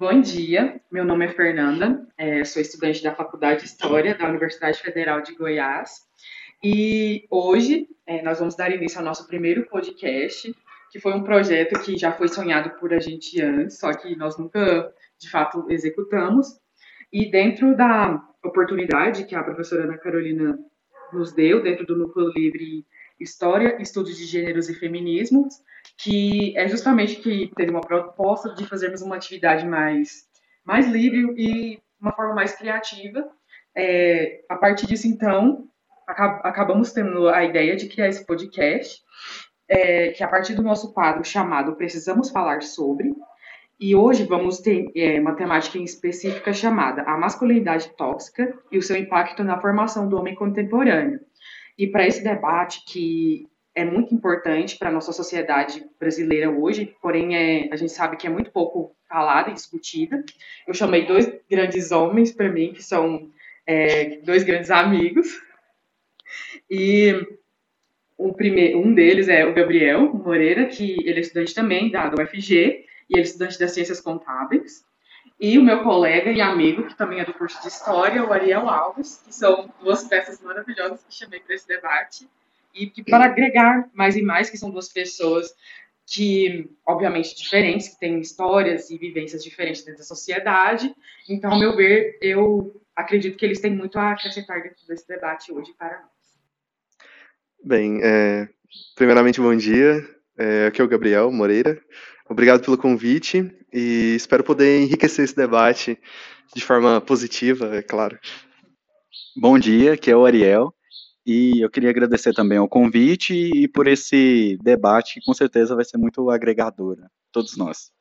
Bom dia, meu nome é Fernanda, é, sou estudante da Faculdade de História da Universidade Federal de Goiás e hoje é, nós vamos dar início ao nosso primeiro podcast, que foi um projeto que já foi sonhado por a gente antes, só que nós nunca de fato executamos. E dentro da oportunidade que a professora Ana Carolina nos deu, dentro do Núcleo Livre História, Estudos de Gêneros e Feminismos, que é justamente que teve uma proposta de fazermos uma atividade mais, mais livre e uma forma mais criativa. É, a partir disso, então, acab acabamos tendo a ideia de criar esse podcast, é, que a partir do nosso quadro chamado Precisamos Falar Sobre, e hoje vamos ter é, uma temática em específica chamada A Masculinidade Tóxica e o seu impacto na formação do homem contemporâneo. E para esse debate, que é muito importante para a nossa sociedade brasileira hoje, porém é, a gente sabe que é muito pouco falada e discutida. Eu chamei dois grandes homens para mim, que são é, dois grandes amigos. E o primeiro, um deles é o Gabriel Moreira, que ele é estudante também da UFG, e ele é estudante das Ciências Contábeis. E o meu colega e amigo, que também é do curso de História, o Ariel Alves, que são duas peças maravilhosas que chamei para esse debate e que para agregar mais e mais, que são duas pessoas que, obviamente, diferentes, que têm histórias e vivências diferentes dentro da sociedade. Então, ao meu ver, eu acredito que eles têm muito a acrescentar dentro desse debate hoje para nós. Bem, é, primeiramente, bom dia. É, aqui é o Gabriel Moreira. Obrigado pelo convite e espero poder enriquecer esse debate de forma positiva, é claro. Bom dia, aqui é o Ariel. E eu queria agradecer também ao convite e por esse debate, que com certeza vai ser muito agregador, a todos nós.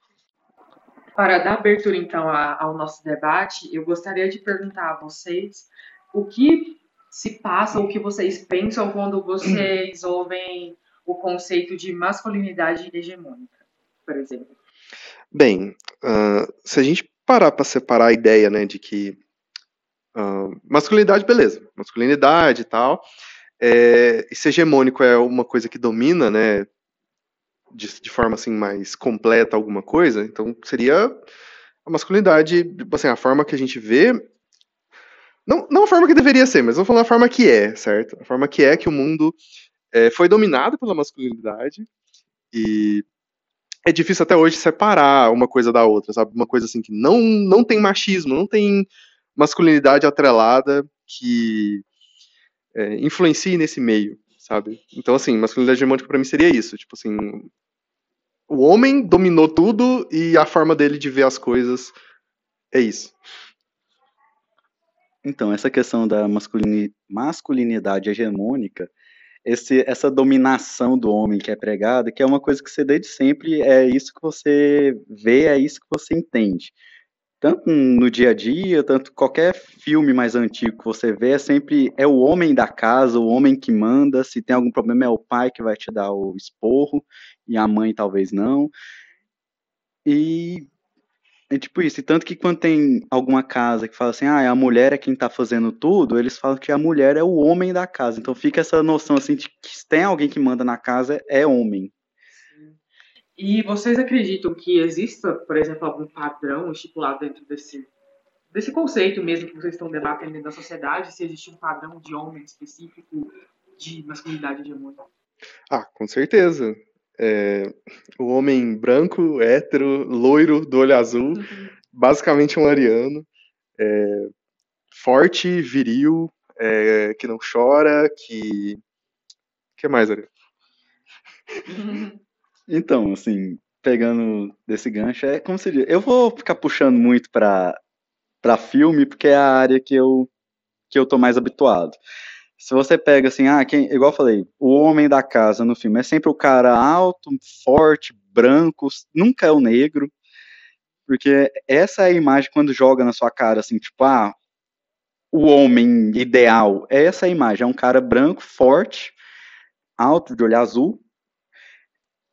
Para dar abertura, então, ao nosso debate, eu gostaria de perguntar a vocês o que se passa, o que vocês pensam quando vocês ouvem o conceito de masculinidade hegemônica, por exemplo. Bem, uh, se a gente parar para separar a ideia né, de que Masculinidade, beleza. Masculinidade e tal. É, esse hegemônico é uma coisa que domina, né? De, de, forma assim mais completa alguma coisa. Então seria a masculinidade, assim, a forma que a gente vê. Não, não a forma que deveria ser, mas vou falar a forma que é, certo? A forma que é que o mundo é, foi dominado pela masculinidade e é difícil até hoje separar uma coisa da outra, sabe? Uma coisa assim que não, não tem machismo, não tem masculinidade atrelada que é, influencie nesse meio, sabe? Então, assim, masculinidade hegemônica para mim seria isso, tipo assim, o homem dominou tudo e a forma dele de ver as coisas é isso. Então, essa questão da masculinidade hegemônica, esse, essa dominação do homem que é pregada, que é uma coisa que você desde sempre é isso que você vê, é isso que você entende tanto no dia a dia, tanto qualquer filme mais antigo que você vê, é sempre é o homem da casa, o homem que manda, se tem algum problema é o pai que vai te dar o esporro, e a mãe talvez não. E é tipo isso, e tanto que quando tem alguma casa que fala assim, ah, a mulher é quem tá fazendo tudo, eles falam que a mulher é o homem da casa. Então fica essa noção assim de que se tem alguém que manda na casa, é homem. E vocês acreditam que exista, por exemplo, algum padrão estipulado dentro desse, desse conceito mesmo que vocês estão debatendo da sociedade? Se existe um padrão de homem específico de masculinidade hegemônica? Ah, com certeza. É, o homem branco, hétero, loiro, do olho azul, uhum. basicamente um ariano, é, forte, viril, é, que não chora, que. O que mais, Ariano? Então, assim, pegando desse gancho, é como se diz, eu vou ficar puxando muito para para filme porque é a área que eu que eu tô mais habituado. Se você pega assim, ah, quem, igual eu falei, o homem da casa no filme é sempre o cara alto, forte, branco, nunca é o negro, porque essa é a imagem quando joga na sua cara assim, tipo, ah, o homem ideal, é essa imagem, é um cara branco, forte, alto, de olho azul,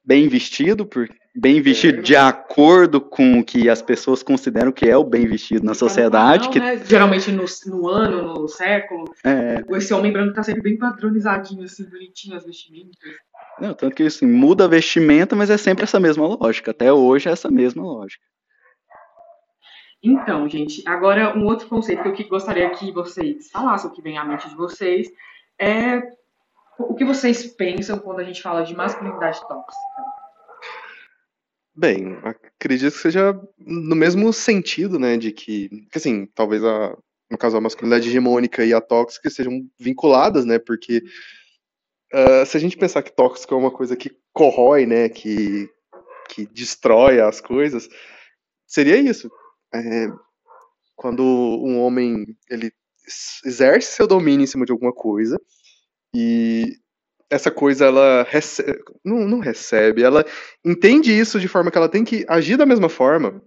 bem vestido, por, bem vestido de acordo com o que as pessoas consideram que é o bem vestido na sociedade. Não, que... Né? Geralmente no, no, ano, no século, é... esse homem branco tá sempre bem padronizadinho, assim, bonitinho as vestimentas. Não, tanto que assim, muda a vestimenta, mas é sempre essa mesma lógica. Até hoje é essa mesma lógica. Então, gente, agora um outro conceito que eu gostaria que vocês falassem, o que vem à mente de vocês, é o que vocês pensam quando a gente fala de masculinidade tóxica. Bem, acredito que seja no mesmo sentido, né, de que, que assim, talvez a, no caso a masculinidade hegemônica e a tóxica sejam vinculadas, né, porque uh, se a gente pensar que tóxico é uma coisa que corrói, né, que, que destrói as coisas, seria isso. É, quando um homem ele exerce seu domínio em cima de alguma coisa e essa coisa ela recebe, não, não recebe, ela entende isso de forma que ela tem que agir da mesma forma.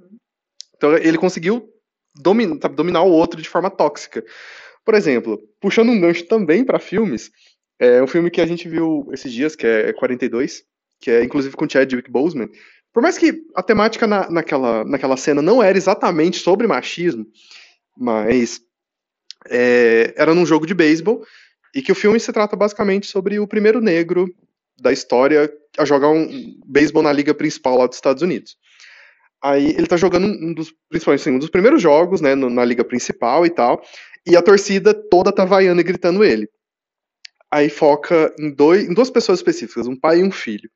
Então ele conseguiu dominar, dominar o outro de forma tóxica. Por exemplo, puxando um gancho também para filmes, é um filme que a gente viu esses dias, que é 42, que é inclusive com Chadwick Boseman. Por mais que a temática na, naquela, naquela cena não era exatamente sobre machismo, mas é, era num jogo de beisebol e que o filme se trata basicamente sobre o primeiro negro da história a jogar um beisebol na liga principal lá dos Estados Unidos. Aí ele tá jogando um dos, principalmente assim, um dos primeiros jogos, né, na liga principal e tal, e a torcida toda tá vaiando e gritando ele. Aí foca em, dois, em duas pessoas específicas, um pai e um filho.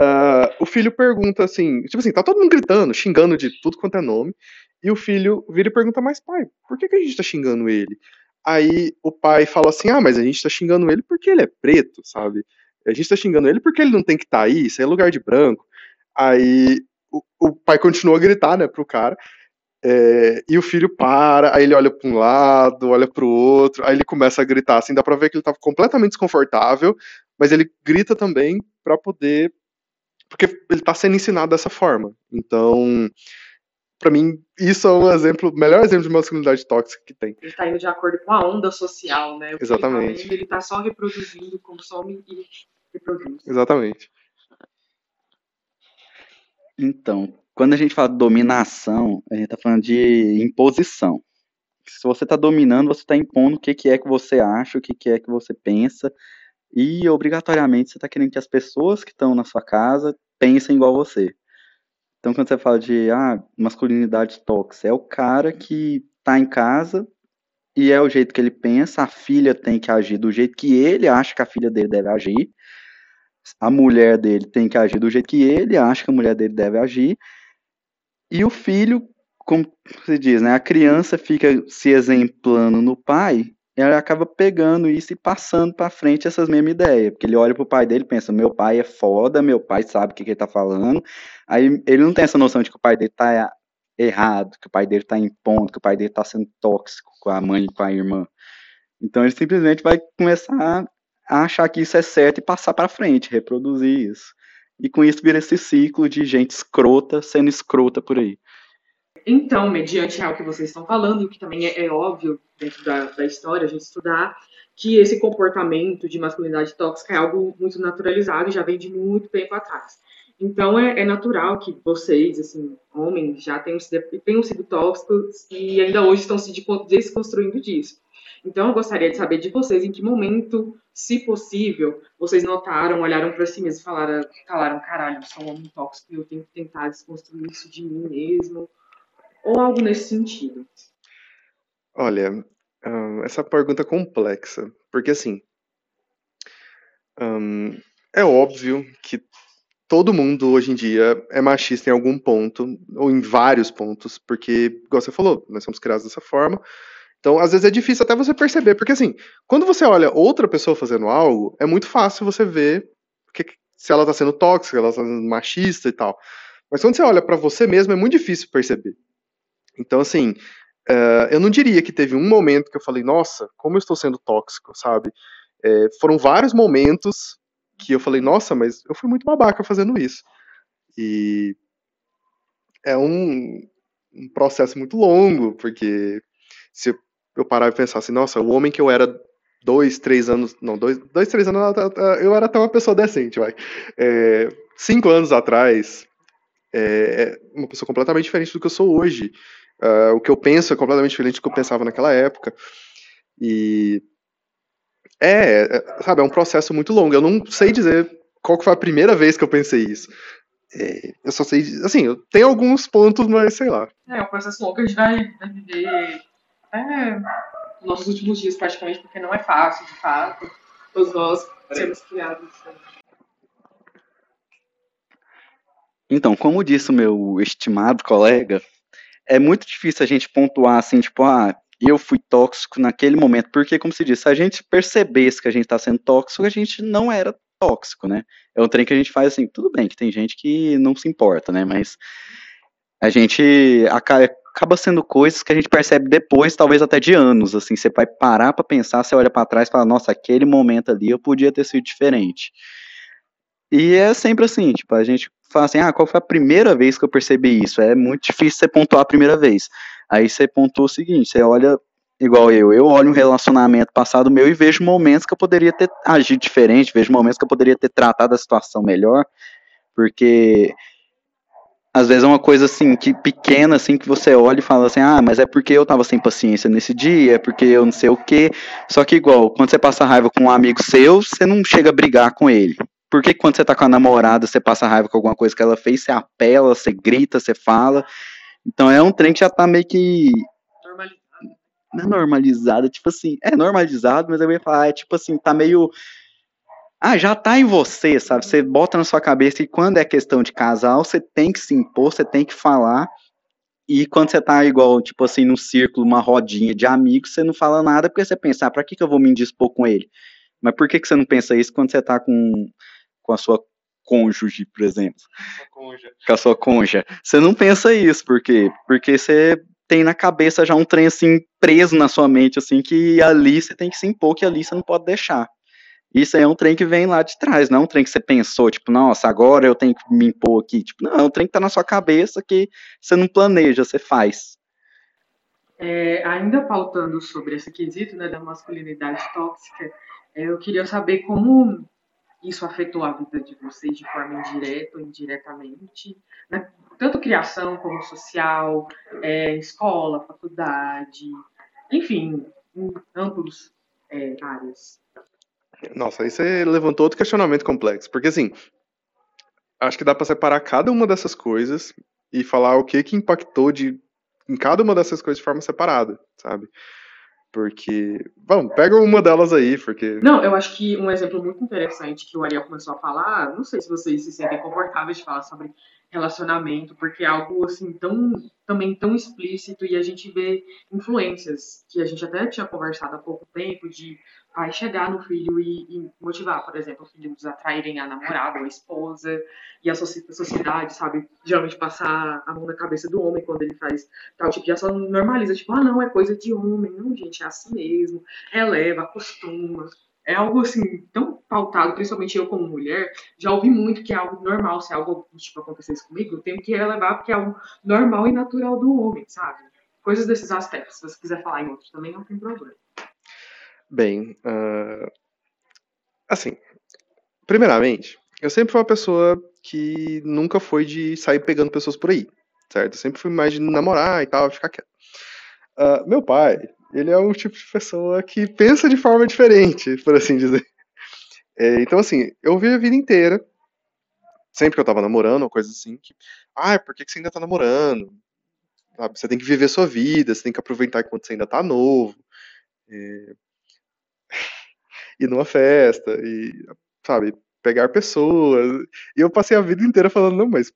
Uh, o filho pergunta assim, tipo assim, tá todo mundo gritando, xingando de tudo quanto é nome, e o filho vira e pergunta, mas pai, por que, que a gente tá xingando ele? Aí o pai fala assim: ah, mas a gente tá xingando ele porque ele é preto, sabe? A gente tá xingando ele porque ele não tem que estar tá aí, isso é lugar de branco. Aí o, o, pai continua a gritar, né, pro cara. É, e o filho para, aí ele olha para um lado, olha para o outro, aí ele começa a gritar, assim, dá pra ver que ele tá completamente desconfortável, mas ele grita também para poder, porque ele tá sendo ensinado dessa forma. Então, para mim, isso é um exemplo, o melhor exemplo de masculinidade tóxica que tem. Ele está indo de acordo com a onda social, né? O Exatamente. Ele está só reproduzindo, consome e reproduz. Exatamente. Então, quando a gente fala de dominação, a gente está falando de imposição. Se você está dominando, você está impondo o que, que é que você acha, o que, que é que você pensa, e obrigatoriamente você está querendo que as pessoas que estão na sua casa pensem igual você. Então, quando você fala de ah, masculinidade tóxica, é o cara que tá em casa e é o jeito que ele pensa, a filha tem que agir do jeito que ele acha que a filha dele deve agir, a mulher dele tem que agir do jeito que ele acha que a mulher dele deve agir, e o filho, como se diz, né, a criança fica se exemplando no pai ele acaba pegando isso e passando para frente essas mesmas ideias, porque ele olha pro pai dele e pensa, meu pai é foda, meu pai sabe o que, que ele tá falando, aí ele não tem essa noção de que o pai dele tá errado, que o pai dele tá impondo, que o pai dele tá sendo tóxico com a mãe e com a irmã. Então ele simplesmente vai começar a achar que isso é certo e passar para frente, reproduzir isso. E com isso vira esse ciclo de gente escrota sendo escrota por aí. Então, mediante algo que vocês estão falando, e que também é, é óbvio dentro da, da, história a gente estudar, que esse comportamento de masculinidade tóxica é algo muito naturalizado e já vem de muito tempo atrás. Então, é, é natural que vocês, assim, homens, já tenham, tenham sido tóxicos e ainda hoje estão se desconstruindo disso. Então, eu gostaria de saber de vocês em que momento, se possível, vocês notaram, olharam para si mesmos e falaram, falaram caralho, eu sou um homem tóxico e eu tenho que tentar desconstruir isso de mim mesmo, ou algo nesse sentido? Olha, essa pergunta é complexa, porque assim, é óbvio que todo mundo hoje em dia é machista em algum ponto, ou em vários pontos, porque, igual você falou, nós somos criados dessa forma. Então, às vezes é difícil até você perceber, porque assim, quando você olha outra pessoa fazendo algo, é muito fácil você ver que, se ela está sendo tóxica, ela está sendo machista e tal. Mas quando você olha para você mesmo, é muito difícil perceber. Então, assim, uh, eu não diria que teve um momento que eu falei, nossa, como eu estou sendo tóxico, sabe? É, foram vários momentos que eu falei, nossa, mas eu fui muito babaca fazendo isso. E é um, um processo muito longo, porque se eu parar e pensar assim, nossa, o homem que eu era dois, três anos, não, dois, dois três anos, eu era até uma pessoa decente, vai. É, cinco anos atrás, é, uma pessoa completamente diferente do que eu sou hoje. Uh, o que eu penso é completamente diferente do que eu pensava naquela época. E é, é, sabe, é um processo muito longo. Eu não sei dizer qual foi a primeira vez que eu pensei isso. É, eu só sei, assim, eu tenho alguns pontos, mas sei lá. É, o processo longo a gente vai, vai viver é, nossos últimos dias praticamente, porque não é fácil, de fato. Todos nós sermos criados. Então, como disse o meu estimado colega, é muito difícil a gente pontuar assim, tipo, ah, eu fui tóxico naquele momento, porque, como se diz, se a gente percebesse que a gente está sendo tóxico, a gente não era tóxico, né? É um trem que a gente faz assim, tudo bem que tem gente que não se importa, né? Mas a gente acaba sendo coisas que a gente percebe depois, talvez até de anos, assim, você vai parar para pensar, você olha para trás e fala, nossa, aquele momento ali eu podia ter sido diferente. E é sempre assim, tipo, a gente fala assim, ah, qual foi a primeira vez que eu percebi isso? É muito difícil você pontuar a primeira vez. Aí você pontua o seguinte, você olha igual eu, eu olho um relacionamento passado meu e vejo momentos que eu poderia ter agido diferente, vejo momentos que eu poderia ter tratado a situação melhor, porque às vezes é uma coisa assim, que pequena, assim, que você olha e fala assim, ah, mas é porque eu tava sem paciência nesse dia, é porque eu não sei o quê. Só que igual, quando você passa raiva com um amigo seu, você não chega a brigar com ele. Por que quando você tá com a namorada, você passa raiva com alguma coisa que ela fez, você apela, você grita, você fala. Então é um trem que já tá meio que. Normalizado. Não é normalizado, tipo assim, é normalizado, mas eu ia falar, é tipo assim, tá meio ah, já tá em você, sabe? Você bota na sua cabeça que quando é questão de casal, você tem que se impor, você tem que falar. E quando você tá igual, tipo assim, num círculo, uma rodinha de amigos, você não fala nada porque você pensa, ah, pra que, que eu vou me indispor com ele? Mas por que, que você não pensa isso quando você tá com, com a sua cônjuge, por exemplo? Com a sua conja. Você não pensa isso, por quê? Porque você tem na cabeça já um trem assim preso na sua mente, assim, que ali você tem que se impor, que ali você não pode deixar. Isso aí é um trem que vem lá de trás, não é um trem que você pensou, tipo, nossa, agora eu tenho que me impor aqui. Tipo, não, é um trem que tá na sua cabeça que você não planeja, você faz. É, ainda pautando sobre esse quesito né, da masculinidade tóxica, é, eu queria saber como isso afetou a vida de vocês de forma indireta ou indiretamente, né? tanto criação como social, é, escola, faculdade, enfim, em amplos é, áreas. Nossa, aí você levantou outro questionamento complexo, porque assim, acho que dá para separar cada uma dessas coisas e falar o que que impactou de em cada uma dessas coisas de forma separada, sabe? Porque, vamos, pega uma delas aí, porque. Não, eu acho que um exemplo muito interessante que o Ariel começou a falar, não sei se vocês se sentem confortáveis de falar sobre relacionamento, porque é algo assim tão também tão explícito e a gente vê influências que a gente até tinha conversado há pouco tempo de aí chegar no filho e, e, motivar, por exemplo, filhos a atraírem a namorada ou a esposa e a sociedade, sabe, geralmente passar a mão na cabeça do homem quando ele faz tal tipo de ação, normaliza, tipo, ah, não, é coisa de homem, não, gente, é assim mesmo, releva, acostuma, é algo assim tão pautado, principalmente eu como mulher, já ouvi muito que é algo normal, se algo tipo acontecesse comigo, eu tenho que relevar porque é algo normal e natural do homem, sabe? Coisas desses aspectos. Se você quiser falar em outros também, não tem problema. Bem, uh, assim, primeiramente, eu sempre fui uma pessoa que nunca foi de sair pegando pessoas por aí, certo? Eu sempre fui mais de namorar e tal, ficar quieto. Uh, meu pai, ele é um tipo de pessoa que pensa de forma diferente, por assim dizer. É, então, assim, eu vi a vida inteira, sempre que eu tava namorando, ou coisa assim, que, ah, por que, que você ainda tá namorando? Sabe, você tem que viver sua vida, você tem que aproveitar enquanto você ainda tá novo. É, ir numa festa, e, sabe, pegar pessoas. E eu passei a vida inteira falando, não, mas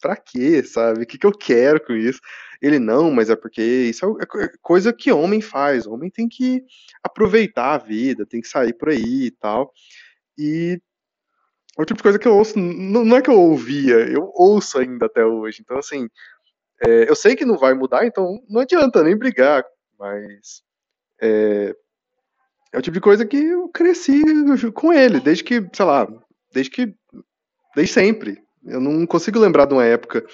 pra quê, sabe? O que, que eu quero com isso? Ele, não, mas é porque isso é, é coisa que homem faz. O homem tem que aproveitar a vida, tem que sair por aí e tal. E é o tipo de coisa que eu ouço, não, é que eu ouvia, eu ouço ainda até hoje. Então, assim, é, eu sei que não vai mudar, então não adianta nem brigar, mas é, é o tipo de coisa que eu cresci com ele, desde que, sei lá, desde que. Desde sempre. Eu não consigo lembrar de uma época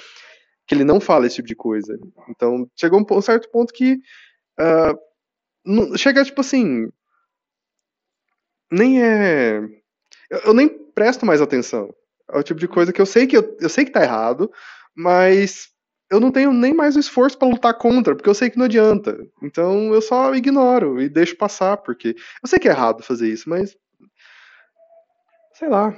que ele não fala esse tipo de coisa. Então, chegou um, um certo ponto que. Uh, não, chega, tipo assim. Nem é. Eu, eu, nem presto mais atenção. É o tipo de coisa que eu sei que eu, eu sei que tá errado, mas eu não tenho nem mais o esforço para lutar contra, porque eu sei que não adianta. Então eu só ignoro e deixo passar, porque eu sei que é errado fazer isso, mas sei lá.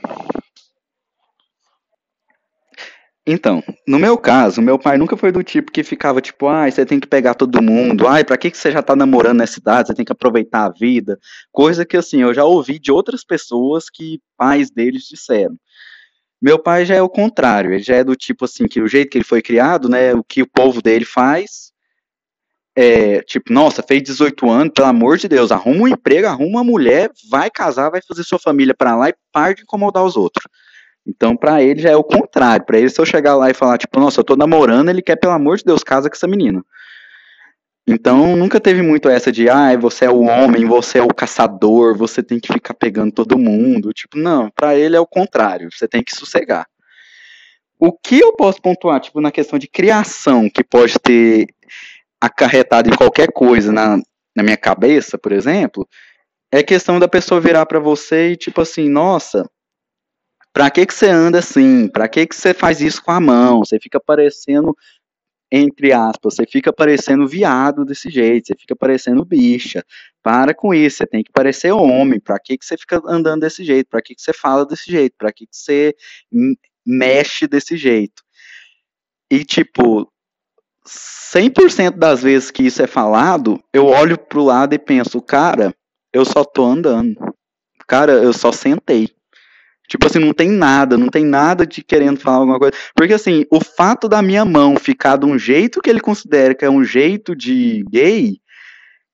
Então, no meu caso, meu pai nunca foi do tipo que ficava tipo, ai, você tem que pegar todo mundo, ai, pra que, que você já tá namorando nessa idade, você tem que aproveitar a vida. Coisa que, assim, eu já ouvi de outras pessoas que pais deles disseram. Meu pai já é o contrário, ele já é do tipo assim, que o jeito que ele foi criado, né, o que o povo dele faz, é, tipo, nossa, fez 18 anos, pelo amor de Deus, arruma um emprego, arruma uma mulher, vai casar, vai fazer sua família para lá e para de incomodar os outros. Então, para ele já é o contrário. Para ele, se eu chegar lá e falar, tipo, nossa, eu tô namorando, ele quer, pelo amor de Deus, casa com essa menina. Então, nunca teve muito essa de, ah, você é o homem, você é o caçador, você tem que ficar pegando todo mundo. Tipo, não, para ele é o contrário, você tem que sossegar. O que eu posso pontuar, tipo, na questão de criação, que pode ter acarretado em qualquer coisa na, na minha cabeça, por exemplo, é questão da pessoa virar para você e, tipo assim, nossa, Pra que que você anda assim? Pra que que você faz isso com a mão? Você fica parecendo, entre aspas, você fica parecendo viado desse jeito, você fica parecendo bicha. Para com isso, você tem que parecer homem. Pra que que você fica andando desse jeito? Pra que que você fala desse jeito? Pra que que você mexe desse jeito? E, tipo, 100% das vezes que isso é falado, eu olho pro lado e penso, cara, eu só tô andando. Cara, eu só sentei. Tipo assim, não tem nada, não tem nada de querendo falar alguma coisa. Porque assim, o fato da minha mão ficar de um jeito que ele considera que é um jeito de gay,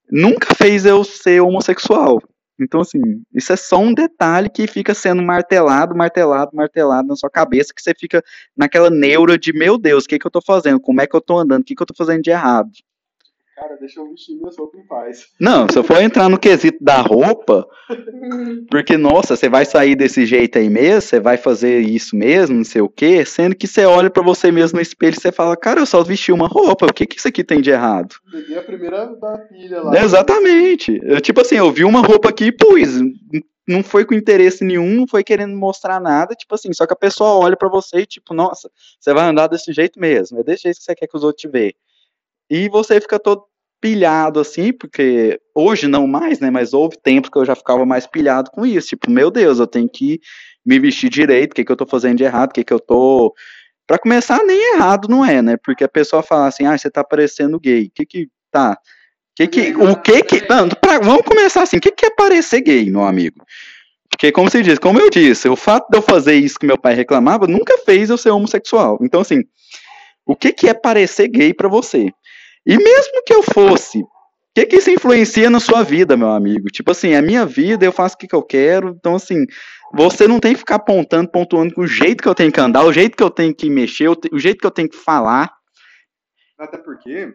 nunca fez eu ser homossexual. Então, assim, isso é só um detalhe que fica sendo martelado, martelado, martelado na sua cabeça, que você fica naquela neura de, meu Deus, o que, que eu tô fazendo? Como é que eu tô andando? O que, que eu tô fazendo de errado? Cara, deixa eu vestir minhas roupas em paz. Não, se eu for entrar no quesito da roupa, porque, nossa, você vai sair desse jeito aí mesmo, você vai fazer isso mesmo, não sei o quê, sendo que você olha para você mesmo no espelho e você fala, cara, eu só vesti uma roupa, o que que isso aqui tem de errado? Peguei a primeira da filha lá. Exatamente. Eu, tipo assim, eu vi uma roupa aqui e pus, não foi com interesse nenhum, não foi querendo mostrar nada, tipo assim, só que a pessoa olha para você e tipo, nossa, você vai andar desse jeito mesmo, é desse jeito que você quer que os outros te vejam. E você fica todo pilhado assim, porque hoje não mais, né? Mas houve tempos que eu já ficava mais pilhado com isso. Tipo, meu Deus, eu tenho que me vestir direito, o que, que eu tô fazendo de errado, o que, que eu tô. Pra começar, nem errado não é, né? Porque a pessoa fala assim, ah, você tá parecendo gay. O que que. Tá. Que que, o que que. Não, pra, vamos começar assim. O que que é parecer gay, meu amigo? Porque, como você diz, como eu disse, o fato de eu fazer isso que meu pai reclamava nunca fez eu ser homossexual. Então, assim, o que, que é parecer gay para você? E mesmo que eu fosse, o que, que isso influencia na sua vida, meu amigo? Tipo assim, a minha vida, eu faço o que, que eu quero, então assim, você não tem que ficar apontando, pontuando com o jeito que eu tenho que andar, o jeito que eu tenho que mexer, o jeito que eu tenho que falar. Até porque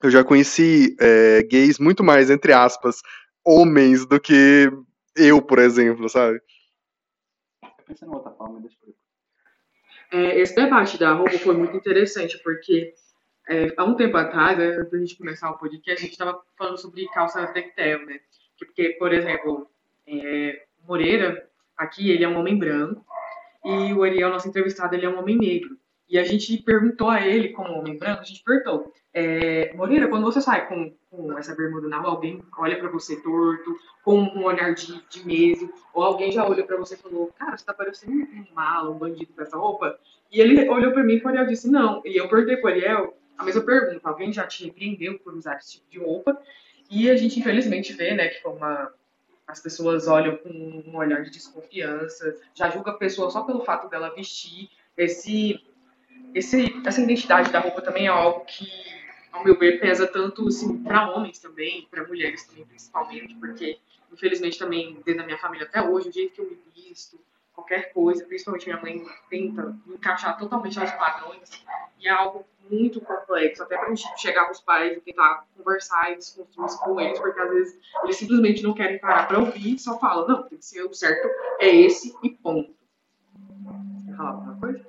eu já conheci é, gays muito mais, entre aspas, homens do que eu, por exemplo, sabe? Pensando em outra forma, deixa eu... É, esse debate da roupa foi muito interessante, porque é, há um tempo atrás, né, antes da gente começar o podcast, a gente estava falando sobre calça tectel, né? Porque, por exemplo, é, Moreira, aqui, ele é um homem branco, e o Ariel, nosso entrevistado, ele é um homem negro. E a gente perguntou a ele, como homem branco, a gente perguntou, é, Moreira, quando você sai com, com essa bermuda na rua, alguém olha para você torto, com um olhar de, de medo, ou alguém já olha para você e falou, cara, você tá parecendo um malo, um bandido com essa roupa? E ele olhou para mim e o Ariel disse, não. E eu perguntei pro Ariel, a mesma pergunta, alguém já te repreendeu por usar esse tipo de roupa? E a gente infelizmente vê, né, que uma, as pessoas olham com um olhar de desconfiança, já julga a pessoa só pelo fato dela vestir. Esse, esse, essa identidade da roupa também é algo que, ao meu ver, pesa tanto assim, para homens também, para mulheres também, principalmente, porque infelizmente também dentro da minha família até hoje, o jeito que eu me visto, qualquer coisa, principalmente minha mãe tenta encaixar totalmente aos padrões, e é algo muito complexo, até para a gente chegar com os pais e tentar conversar e desconstruir isso com eles, porque às vezes eles simplesmente não querem parar para ouvir e só falam, não, tem que ser o certo, é esse e ponto. Quer falar alguma coisa?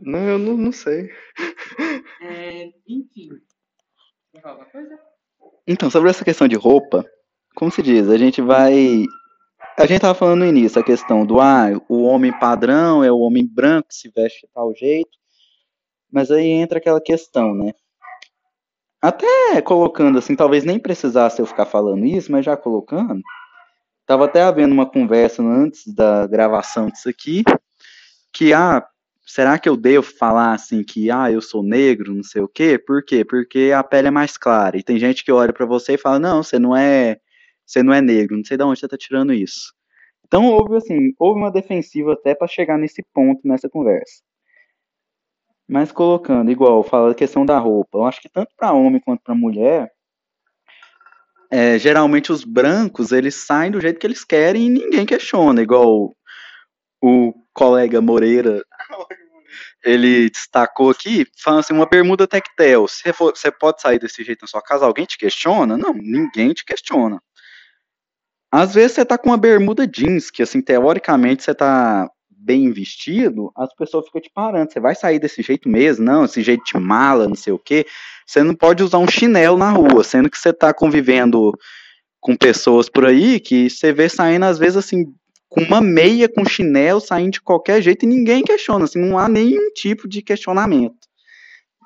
Não, eu não, não sei. É, enfim. Quer falar alguma coisa? Então, sobre essa questão de roupa, como se diz, a gente vai a gente tava falando no início a questão do ah, o homem padrão é o homem branco que se veste de tal jeito, mas aí entra aquela questão, né? Até colocando assim, talvez nem precisasse eu ficar falando isso, mas já colocando, tava até havendo uma conversa antes da gravação disso aqui, que ah, será que eu devo falar assim que, ah, eu sou negro, não sei o quê? Por quê? Porque a pele é mais clara. E tem gente que olha para você e fala, não, você não é, você não é negro, não sei de onde você tá tirando isso. Então houve assim, houve uma defensiva até para chegar nesse ponto nessa conversa. Mas colocando, igual, fala a questão da roupa. Eu acho que tanto para homem quanto para mulher, é, geralmente os brancos, eles saem do jeito que eles querem e ninguém questiona, igual o colega Moreira, ele destacou aqui, falando assim, uma bermuda tectel, você pode sair desse jeito na sua casa, alguém te questiona? Não, ninguém te questiona. Às vezes você tá com uma bermuda jeans, que assim, teoricamente você tá bem vestido, as pessoas ficam te parando. Você vai sair desse jeito mesmo? Não, esse jeito de mala, não sei o quê. Você não pode usar um chinelo na rua, sendo que você está convivendo com pessoas por aí que você vê saindo, às vezes, assim, com uma meia, com chinelo, saindo de qualquer jeito e ninguém questiona, assim, não há nenhum tipo de questionamento.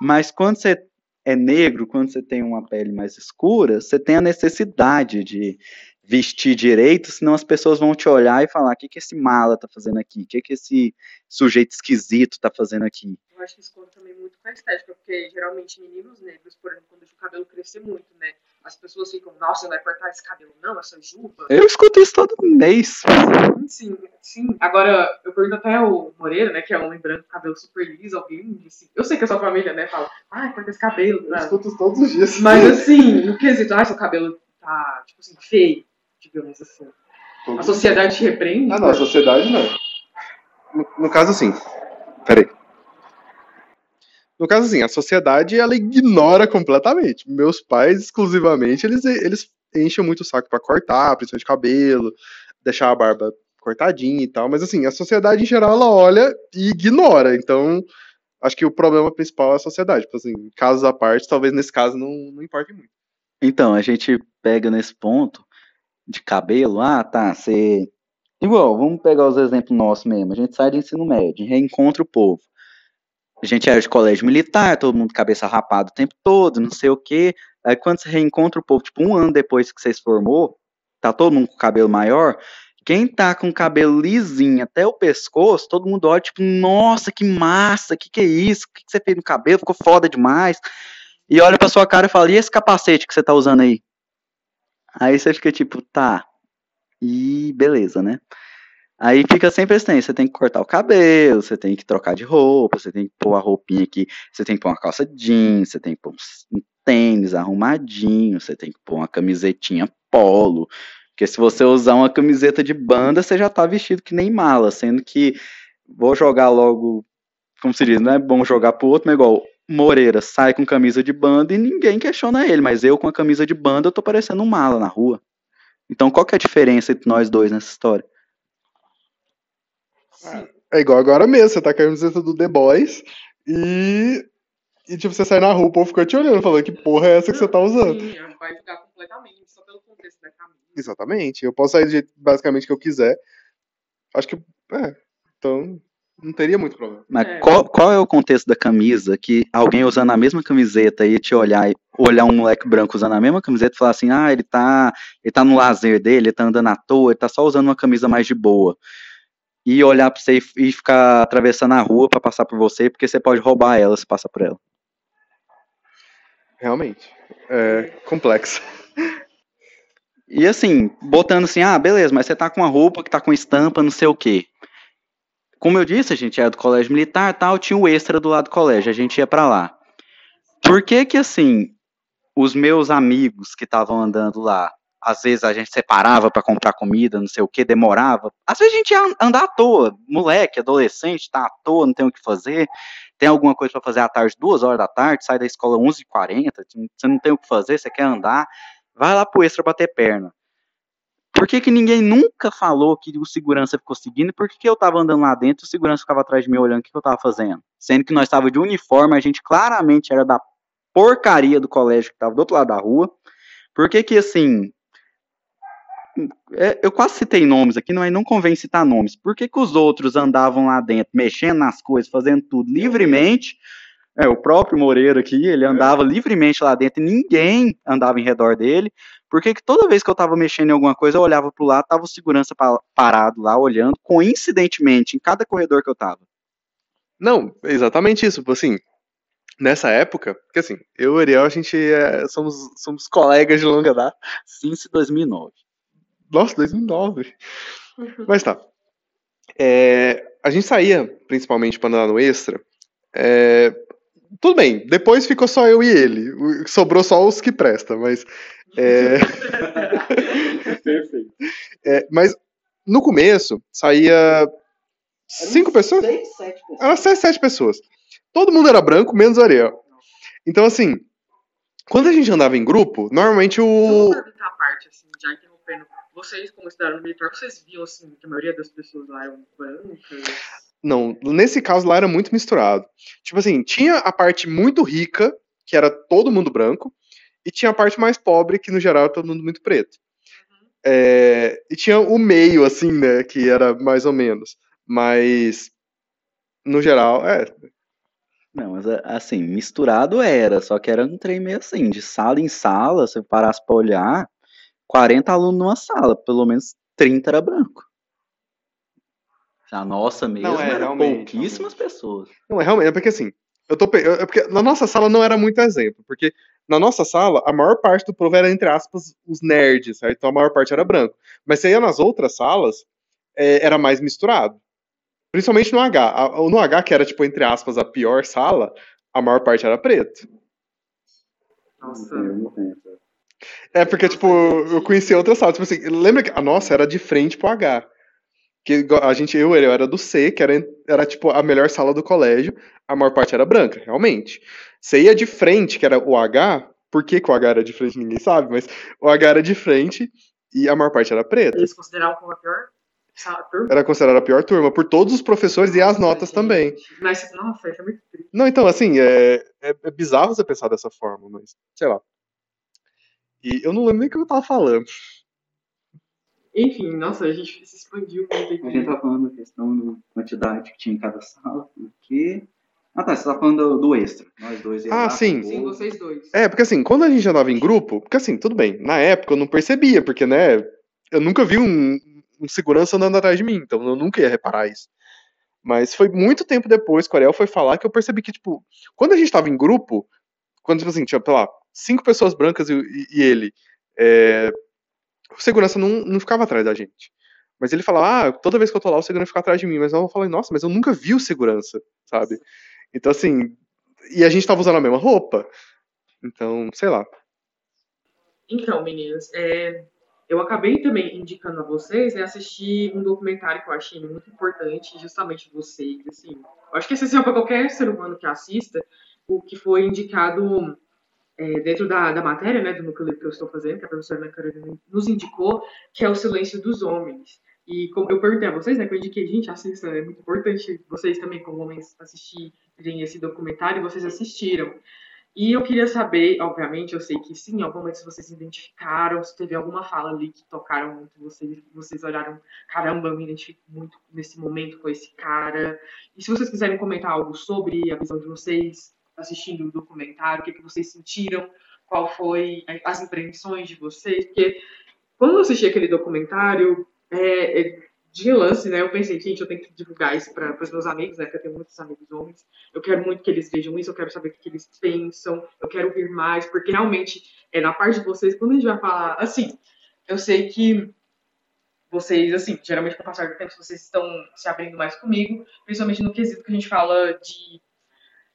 Mas quando você é negro, quando você tem uma pele mais escura, você tem a necessidade de vestir direito, senão as pessoas vão te olhar e falar: o que, que esse mala tá fazendo aqui? O que, que esse sujeito esquisito tá fazendo aqui? Eu acho que isso conta também muito com a estética, porque geralmente meninos negros, por exemplo, quando o cabelo crescer muito, né? As pessoas ficam, nossa, vai cortar esse cabelo, não, essa juba. Eu escuto isso todo mês. Sim, sim. Agora, eu pergunto até o Moreira, né, que é um homem branco, cabelo super liso, alguém disse. Eu sei que a sua família, né, fala, ai, corta esse cabelo. Eu escuto isso todos os dias. Mas assim, no quesito, ai, seu cabelo tá, tipo assim, feio digamos assim. A sociedade te repreende? Ah, não, a sociedade não. No, no caso, assim. Peraí. No caso, assim, a sociedade ela ignora completamente. Meus pais, exclusivamente, eles, eles enchem muito o saco para cortar, principalmente de cabelo, deixar a barba cortadinha e tal. Mas, assim, a sociedade em geral ela olha e ignora. Então, acho que o problema principal é a sociedade. Tipo, assim, casos à parte, talvez nesse caso não, não importe muito. Então, a gente pega nesse ponto de cabelo, ah, tá, você. Igual, vamos pegar os exemplos nossos mesmo. A gente sai do ensino médio, reencontra o povo. A gente era de colégio militar, todo mundo cabeça rapada o tempo todo, não sei o quê. Aí quando você reencontra o povo, tipo, um ano depois que você se formou, tá todo mundo com cabelo maior. Quem tá com cabelo lisinho até o pescoço, todo mundo olha, tipo, nossa, que massa, que que é isso? O que, que você fez no cabelo? Ficou foda demais. E olha pra sua cara e fala, e esse capacete que você tá usando aí? Aí você fica tipo, tá. E beleza, né? Aí fica sempre assim, você tem que cortar o cabelo, você tem que trocar de roupa, você tem que pôr a roupinha aqui, você tem que pôr uma calça jeans, você tem que pôr um tênis arrumadinho, você tem que pôr uma camisetinha polo. Porque se você usar uma camiseta de banda, você já tá vestido que nem mala, sendo que vou jogar logo, como se diz, não é bom jogar pro outro, mas igual, Moreira sai com camisa de banda e ninguém questiona ele, mas eu com a camisa de banda eu tô parecendo um mala na rua. Então qual que é a diferença entre nós dois nessa história? É igual agora mesmo, você tá com a camiseta do The Boys e. E tipo, você sai na rua, o povo fica te olhando, falando que porra é essa que você tá usando. Sim, vai ficar completamente, só pelo contexto da camisa. Exatamente. Eu posso sair do jeito basicamente que eu quiser. Acho que. É. Então, não teria muito problema. Mas é. Qual, qual, é o contexto da camisa que alguém usando a mesma camiseta e te olhar olhar um moleque branco usando a mesma camiseta e falar assim, ah, ele tá, ele tá no lazer dele, ele tá andando à toa, ele tá só usando uma camisa mais de boa. E olhar pra você e, e ficar atravessando a rua para passar por você, porque você pode roubar ela se passar por ela. Realmente. É complexo. E assim, botando assim, ah, beleza, mas você tá com uma roupa que tá com estampa, não sei o quê. Como eu disse, a gente era do colégio militar tal, tinha o extra do lado do colégio, a gente ia para lá. Por que que, assim, os meus amigos que estavam andando lá, às vezes a gente separava para comprar comida, não sei o que, demorava. Às vezes a gente ia andar à toa, moleque, adolescente, tá à toa, não tem o que fazer, tem alguma coisa para fazer à tarde, duas horas da tarde, sai da escola 11h40, você não tem o que fazer, você quer andar, vai lá pro extra bater perna. Por que, que ninguém nunca falou que o segurança ficou seguindo? Por que, que eu tava andando lá dentro e o segurança ficava atrás de mim olhando o que, que eu tava fazendo? Sendo que nós estávamos de uniforme, a gente claramente era da porcaria do colégio que tava do outro lado da rua. Por que que, assim... É, eu quase citei nomes aqui, mas não convém citar nomes. Por que que os outros andavam lá dentro, mexendo nas coisas, fazendo tudo livremente... É, o próprio Moreira aqui, ele andava livremente lá dentro e ninguém andava em redor dele. Porque toda vez que eu estava mexendo em alguma coisa, eu olhava para o lado, tava o segurança parado lá, olhando, coincidentemente, em cada corredor que eu estava. Não, exatamente isso. Tipo assim, nessa época, porque assim, eu e o Ariel, a gente é, somos, somos colegas de longa data. Since 2009. Nossa, 2009. Mas tá. É, a gente saía, principalmente para andar no Extra. é, tudo bem, depois ficou só eu e ele. Sobrou só os que presta, mas. é, Perfeito. é, mas no começo saía cinco pessoas? Seis, sete pessoas. Eram seis, sete pessoas. Todo mundo era branco, menos o Ariel. Então, assim, quando a gente andava em grupo, normalmente Eu vou o. perguntar a parte, assim, já interrompendo. Vocês, como estudaram no militar, vocês viam, assim, que a maioria das pessoas lá eram brancas? Não, nesse caso lá era muito misturado. Tipo assim, tinha a parte muito rica, que era todo mundo branco, e tinha a parte mais pobre, que no geral era todo mundo muito preto. É, e tinha o meio, assim, né, que era mais ou menos. Mas, no geral, é. Não, mas assim, misturado era, só que era um trem meio assim, de sala em sala, se eu parasse pra olhar, 40 alunos numa sala, pelo menos 30 era branco. A nossa mesmo Não, é, era realmente, pouquíssimas pessoas. Não, é realmente, é porque assim, eu tô, é porque na nossa sala não era muito exemplo, porque na nossa sala a maior parte do povo era, entre aspas, os nerds, certo? Então a maior parte era branco. Mas você ia nas outras salas, é, era mais misturado. Principalmente no H. A- No H, que era, tipo, entre aspas, a pior sala, a maior parte era preto. Nossa. É porque, tipo, eu conhecia outra sala. Tipo assim, lembra que a nossa era de frente pro H. Que a gente, eu, eu era do C, que era, era, tipo, a melhor sala do colégio. A maior parte era branca, realmente. Você ia de frente, que era o H. Por que, que o H era de frente, ninguém sabe, mas o H era de frente e a maior parte era preta. Eles consideravam como a pior turma? Era considerada a pior turma, por todos os professores e as notas Gente, também. Mas, nossa, isso é muito triste. Não, então, assim, é, é, é bizarro você pensar dessa forma, mas, sei lá. E eu não lembro nem o que eu tava falando. Enfim, nossa, a gente se expandiu muito aqui. A gente tá falando da questão da quantidade que tinha em cada sala, porque... Ah tá, você tá falando do, extra. Nós dois Ah, lá, sim. Sim, vocês dois. É, porque assim, quando a gente andava em grupo, porque assim, tudo bem, na época eu não percebia, porque, né, eu nunca vi um, um segurança andando atrás de mim, então eu nunca ia reparar isso. Mas foi muito tempo depois que o Ariel foi falar que eu percebi que, tipo, quando a gente tava em grupo, quando, tipo assim, tinha, sei lá, cinco pessoas brancas e, e- e ele, é, o segurança não, não ficava atrás da gente. Mas ele falava, ah, toda vez que eu tô lá, o segurança fica atrás de mim. Mas eu falei, nossa, mas eu nunca vi o segurança, sabe? Então, assim, e a gente tava usando a mesma roupa. Então, sei lá. Então, meninas, é, eu acabei também indicando a vocês né, assistir um documentário que eu achei muito importante, justamente vocês, assim, eu acho que é essencial para qualquer ser humano que assista, o que foi indicado é, dentro da, da matéria, né, do núcleo que eu estou fazendo, que a professora Ana Carolina nos indicou, que é o silêncio dos homens. E como eu perguntei a vocês, né, que eu indiquei, gente, assista, é muito importante vocês também, como homens, assistirem esse documentário, vocês assistiram. E eu queria saber, obviamente, eu sei que sim, em algum momento vocês identificaram, se teve alguma fala ali que tocaram muito vocês, vocês olharam, caramba, eu me identifico muito nesse momento com esse cara. E se vocês quiserem comentar algo sobre a visão de vocês assistindo o documentário, o que, que vocês sentiram, qual foi as impressões de vocês, porque quando eu assisti aquele documentário, é, é, de relance, né, eu pensei, gente, eu tenho que divulgar isso para os meus amigos, né, porque eu tenho muitos amigos homens, eu quero muito que eles vejam isso, eu quero saber o que, que eles pensam, eu quero ouvir mais, porque realmente, é, na parte de vocês, quando a gente vai falar, assim, eu sei que vocês, assim, geralmente com o passar do tempo, vocês estão se abrindo mais comigo, principalmente no quesito que a gente fala de,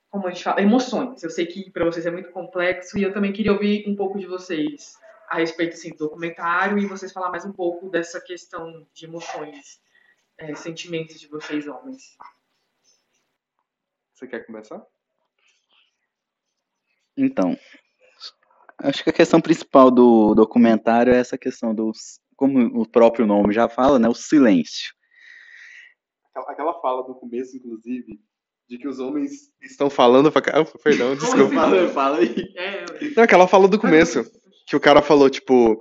como a gente fala, emoções. Eu sei que para vocês é muito complexo e eu também queria ouvir um pouco de vocês a respeito, assim, do documentário e vocês falar mais um pouco dessa questão de emoções, é, sentimentos de vocês, homens. Você quer começar? Então, acho que a questão principal do documentário é essa questão dos, como o próprio nome já fala, né, o silêncio. Aquela, fala no começo, inclusive, de que os homens estão falando pra cá. Perdão, desculpa. Fala, fala aí. É, Não, aquela fala do começo, que o cara falou, tipo.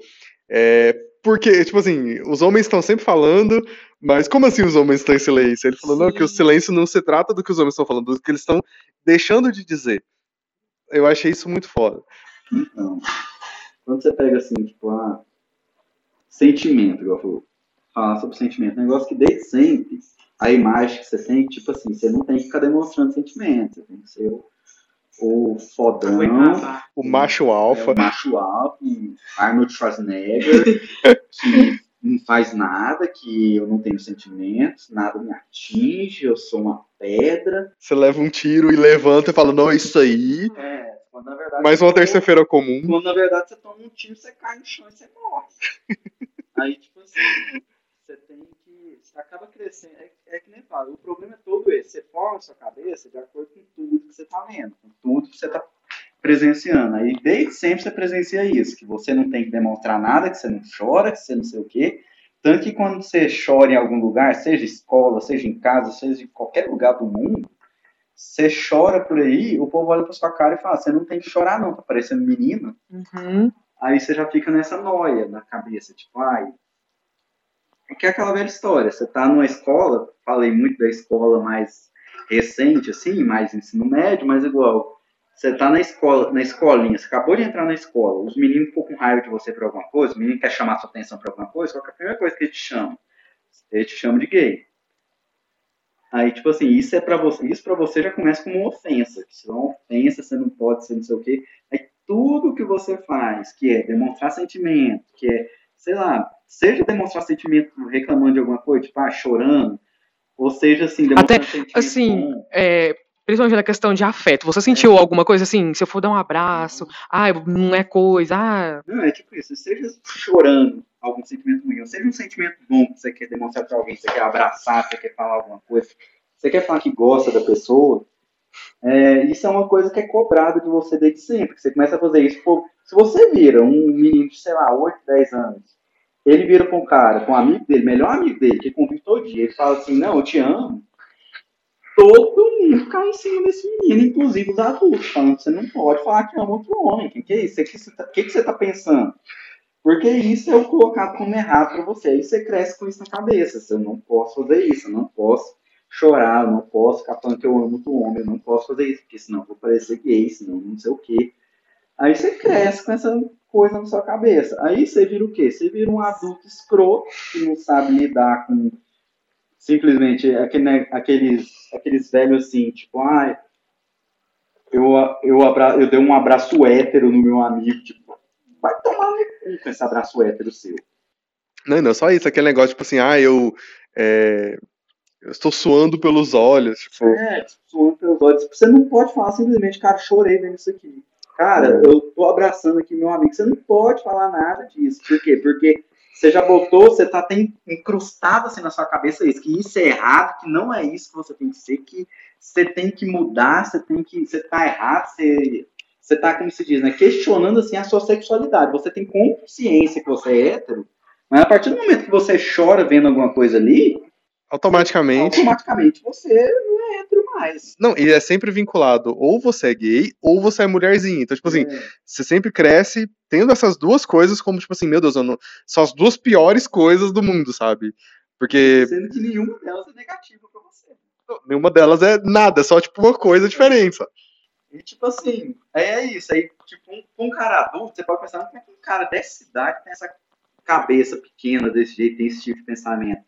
É, porque, tipo assim, os homens estão sempre falando, mas como assim os homens estão em silêncio? Ele falou, não, que o Sim. silêncio não se trata do que os homens estão falando, do que eles estão deixando de dizer. Eu achei isso muito foda. Então, quando você pega assim, tipo, ah, sentimento, igual eu falou, falar sobre sentimento, um negócio que desde sempre a imagem que você tem, tipo assim, você não tem que ficar demonstrando sentimentos, você tem que ser o, o fodão, o macho alfa. É, o macho alfa, Arnold Schwarzenegger, que não faz nada, que eu não tenho sentimentos, nada me atinge, eu sou uma pedra. Você leva um tiro e levanta e fala, não, é isso aí. É, quando na verdade. Mais uma terça-feira comum. Quando na verdade você toma um tiro, você cai no chão e você morre. aí, tipo assim. Você acaba crescendo. É, é que nem fala, o problema é todo esse. Você forma a sua cabeça de acordo com tudo que você tá vendo, com tudo que você tá presenciando. Aí desde sempre você presencia isso, que você não tem que demonstrar nada, que você não chora, que você não sei o quê. Tanto que quando você chora em algum lugar, seja escola, seja em casa, seja em qualquer lugar do mundo, você chora por aí, o povo olha pra sua cara e fala, você não tem que chorar não, tá parecendo menina. Uhum. Aí você já fica nessa noia na cabeça, tipo, ai... É que é aquela velha história, você tá numa escola, falei muito da escola mais recente, assim, mais ensino médio, mas igual, você tá na escola, na escolinha, você acabou de entrar na escola, os meninos ficam com raiva de você por alguma coisa, o menino quer chamar sua atenção por alguma coisa, qual é a primeira coisa que ele te chama? Ele te chama de gay. Aí, tipo assim, isso é para você, isso para você já começa como uma ofensa, isso é uma ofensa, você não pode ser não sei o quê. Aí tudo que você faz, que é demonstrar sentimento, que é, sei lá, seja demonstrar sentimento reclamando de alguma coisa, tipo, ah, chorando, ou seja, assim, demonstrar Até, sentimento assim, é, principalmente na questão de afeto. Você sentiu alguma coisa assim? Se eu for dar um abraço, ah, não é coisa, ah. Não, é tipo isso, seja chorando algum sentimento ruim, ou seja um sentimento bom que você quer demonstrar para alguém, você quer abraçar, você quer falar alguma coisa, você quer falar que gosta da pessoa, é, isso é uma coisa que é cobrada de você desde sempre. Você começa a fazer isso. Pô, se você vira um menino de, sei lá, 8, 10 anos, ele vira para um cara, com um amigo dele, melhor amigo dele, que convive todo dia, ele fala assim: Não, eu te amo todo mundo cai em cima desse menino, inclusive os adultos, falando você não pode falar que ama outro homem. O que, que é isso? O que, que, você tá, você tá pensando? Porque isso é o colocado como errado para você. Aí você cresce com isso na cabeça. Eu não posso fazer isso, eu não posso chorar, não posso ficar falando que eu amo outro homem, eu não posso fazer isso, porque senão vou parecer gay, senão não sei o quê. Aí você cresce com essa coisa na sua cabeça. Aí você vira o quê? Você vira um adulto escroto que não sabe lidar com simplesmente aquele, aqueles, aqueles velhos assim, tipo, ai, ah, eu, eu, abra, eu dei um abraço hétero no meu amigo, tipo, vai tomar no cu com esse abraço hétero seu. Não, não, só isso, aquele negócio, tipo assim, ah, eu, é, eu estou suando pelos olhos. Tipo... É, suando pelos olhos. Você não pode falar simplesmente, cara, chorei vendo isso aqui. Cara, é. eu tô abraçando aqui meu amigo. Você não pode falar nada disso. Por quê? Porque você já botou, você tá tem incrustado assim na sua cabeça isso, que isso é errado, que não é isso que você tem que ser, que você tem que mudar, você tem que, você tá errado, você, você tá, como se diz, né, questionando assim a sua sexualidade. Você tem consciência que você é hétero, mas a partir do momento que você chora vendo alguma coisa ali, automaticamente, automaticamente você não é hétero mais. Não, e é sempre vinculado, ou você é gay, ou você é mulherzinha. Então, tipo assim, é. você sempre cresce tendo essas duas coisas como, tipo assim, meu Deus, não... são as duas piores coisas do mundo, sabe? Porque. Sendo que nenhuma delas é negativa pra você. nenhuma delas é nada, é só, tipo, uma coisa diferente, sabe? E, tipo assim, é isso. Aí, tipo, um, um cara adulto, você pode pensar, é que um cara dessa idade tem essa cabeça pequena desse jeito, tem esse tipo de pensamento?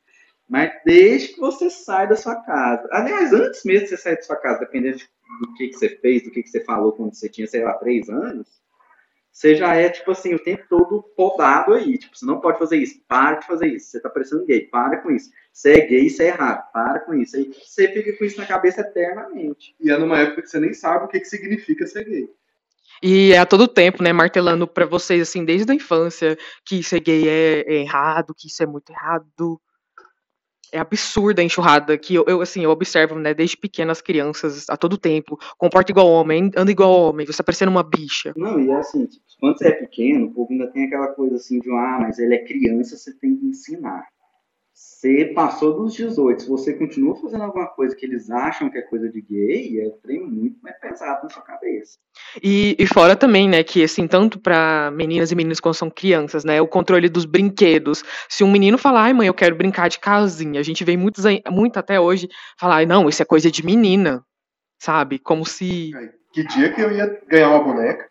Mas desde que você sai da sua casa. Aliás, antes mesmo de você sair da sua casa, dependendo do que, que você fez, do que, que você falou quando você tinha, sei lá, três anos, você já é, tipo assim, o tempo todo podado aí. Tipo, você não pode fazer isso, para de fazer isso. Você tá parecendo gay, para com isso. Você é gay, isso é errado, para com isso. Aí você fica com isso na cabeça eternamente. E é numa época que você nem sabe o que, que significa ser gay. E é a todo tempo, né, martelando para vocês, assim, desde a infância, que ser gay é, é errado, que isso é muito errado é absurda a enxurrada que eu, eu, assim, eu observo, né, desde pequenas crianças a todo tempo, comporta igual homem, anda igual homem, você tá parecendo uma bicha. Não, e é assim, tipo, quando você é pequeno, o povo ainda tem aquela coisa assim de, ah, mas ele é criança, você tem que ensinar você passou dos 18, se você continua fazendo alguma coisa que eles acham que é coisa de gay, é um trem muito mais pesado na sua cabeça. E, e fora também, né, que assim, tanto para meninas e meninos quando são crianças, né, o controle dos brinquedos. Se um menino falar, ai mãe, eu quero brincar de casinha, a gente vê muitos, muito até hoje falar, não, isso é coisa de menina, sabe? Como se... Que dia que eu ia ganhar uma boneca?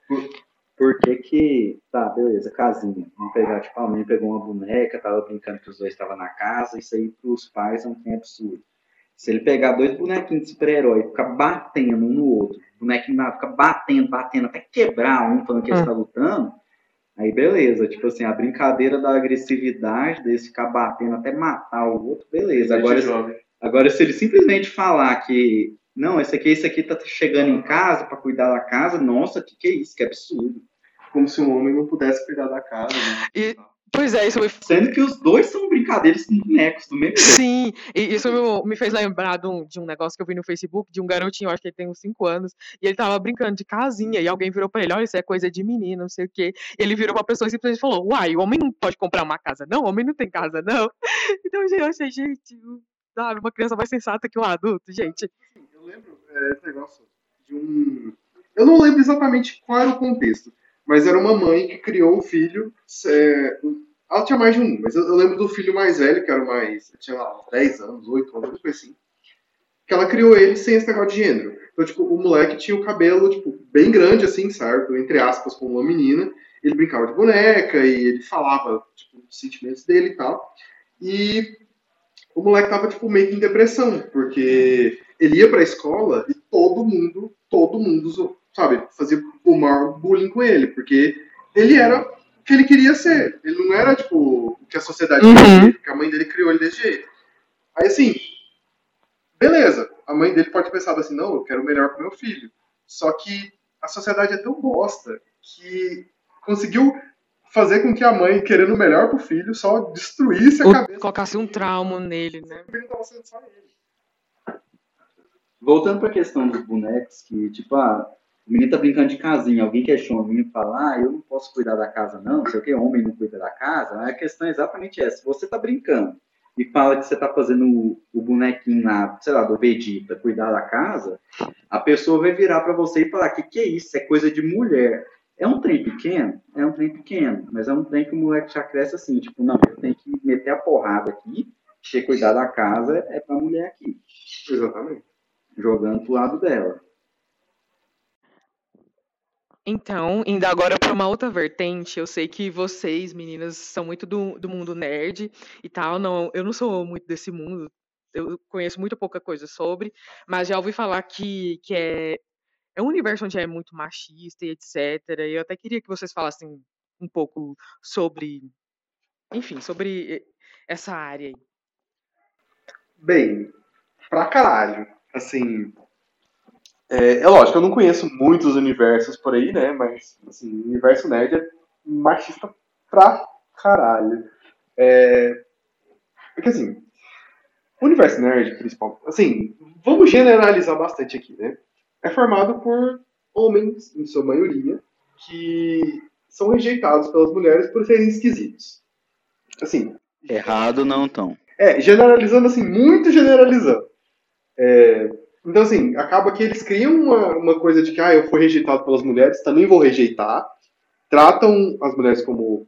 Por que que, tá, beleza, casinha, vamos pegar, tipo, a mãe pegou uma boneca, tava brincando que os dois estavam na casa, isso aí pros pais é um trem absurdo. Se ele pegar dois bonequinhos de super-herói e ficar batendo um no outro, o bonequinho lá fica batendo, batendo, até quebrar um falando que ele está lutando, aí beleza. Tipo assim, a brincadeira da agressividade, desse ficar batendo até matar o outro, beleza. Agora, agora se ele simplesmente falar que não, esse aqui, esse aqui tá chegando em casa para cuidar da casa, nossa, que que é isso? Que absurdo. Como se um homem não pudesse cuidar da casa, né? E, Pois é, isso me... Sendo que os dois são brincadeiras com bonecos do mesmo. Sim, e isso me, fez lembrar de um, de um, negócio que eu vi no Facebook de um garotinho, acho que ele tem uns 5 anos, e ele tava brincando de casinha, e alguém virou pra ele, olha, isso é coisa de menino, não sei o quê. E ele virou pra pessoa e simplesmente falou, uai, o homem não pode comprar uma casa, não? O homem não tem casa, não? Então, eu achei, gente, sabe, uma criança mais sensata que um adulto, gente. Eu lembro é, esse negócio de um... Eu não lembro exatamente qual era o contexto, mas era uma mãe que criou o filho... É, ela tinha mais de um, mas eu, eu, lembro do filho mais velho, que era mais. Tinha lá 10 anos, 8 anos, coisa assim. Que ela criou ele sem esse negócio de gênero. Então, tipo, o moleque tinha o cabelo, tipo, bem grande, assim, sabe? Entre aspas, como uma menina. Ele brincava de boneca e ele falava, tipo, dos sentimentos dele e tal. E o moleque tava, tipo, meio que em depressão, porque ele ia pra escola e todo mundo, todo mundo, sabe, fazia o maior bullying com ele, porque ele era que ele queria ser. Ele não era, tipo, o que a sociedade uhum. queria, porque a mãe dele criou ele desse jeito. Aí, assim, beleza. A mãe dele pode pensar assim, não, eu quero o melhor pro meu filho. Só que a sociedade é tão bosta que conseguiu fazer com que a mãe, querendo o melhor pro filho, só destruísse a o, cabeça. Colocasse um trauma nele, né? Voltando pra questão dos bonecos, que, tipo, ah, o menino tá brincando de casinha, alguém questiona, o menino fala, ah, eu não posso cuidar da casa não, sei o que, homem não cuida da casa, a questão é exatamente essa, se você tá brincando e fala que você tá fazendo o, o bonequinho lá, sei lá, do Vegeta, cuidar da casa, a pessoa vai virar para você e falar, que que é isso, é coisa de mulher, é um trem pequeno? É um trem pequeno, mas é um trem que o moleque já cresce assim, tipo, não, eu tenho que meter a porrada aqui, que cuidar da casa é pra mulher aqui. Exatamente. Jogando pro lado dela. Então, indo agora para uma outra vertente, eu sei que vocês, meninas, são muito do, do mundo nerd e tal. Não, eu não sou muito desse mundo, eu conheço muito pouca coisa sobre, mas já ouvi falar que, que é, é um universo onde é muito machista e etc. E eu até queria que vocês falassem um pouco sobre, enfim, sobre essa área aí. Bem, pra caralho. Assim, é, é lógico, eu não conheço muitos universos por aí, né? Mas, assim, o universo nerd é machista pra caralho. É, porque, assim, o universo nerd, principalmente, assim, vamos generalizar bastante aqui, né? É formado por homens, em sua maioria, que são rejeitados pelas mulheres por serem esquisitos. Assim. Errado não tão. É, generalizando assim, muito generalizando. É, então, assim, acaba que eles criam uma, uma coisa de que, ah, eu fui rejeitado pelas mulheres, também vou rejeitar. Tratam as mulheres como,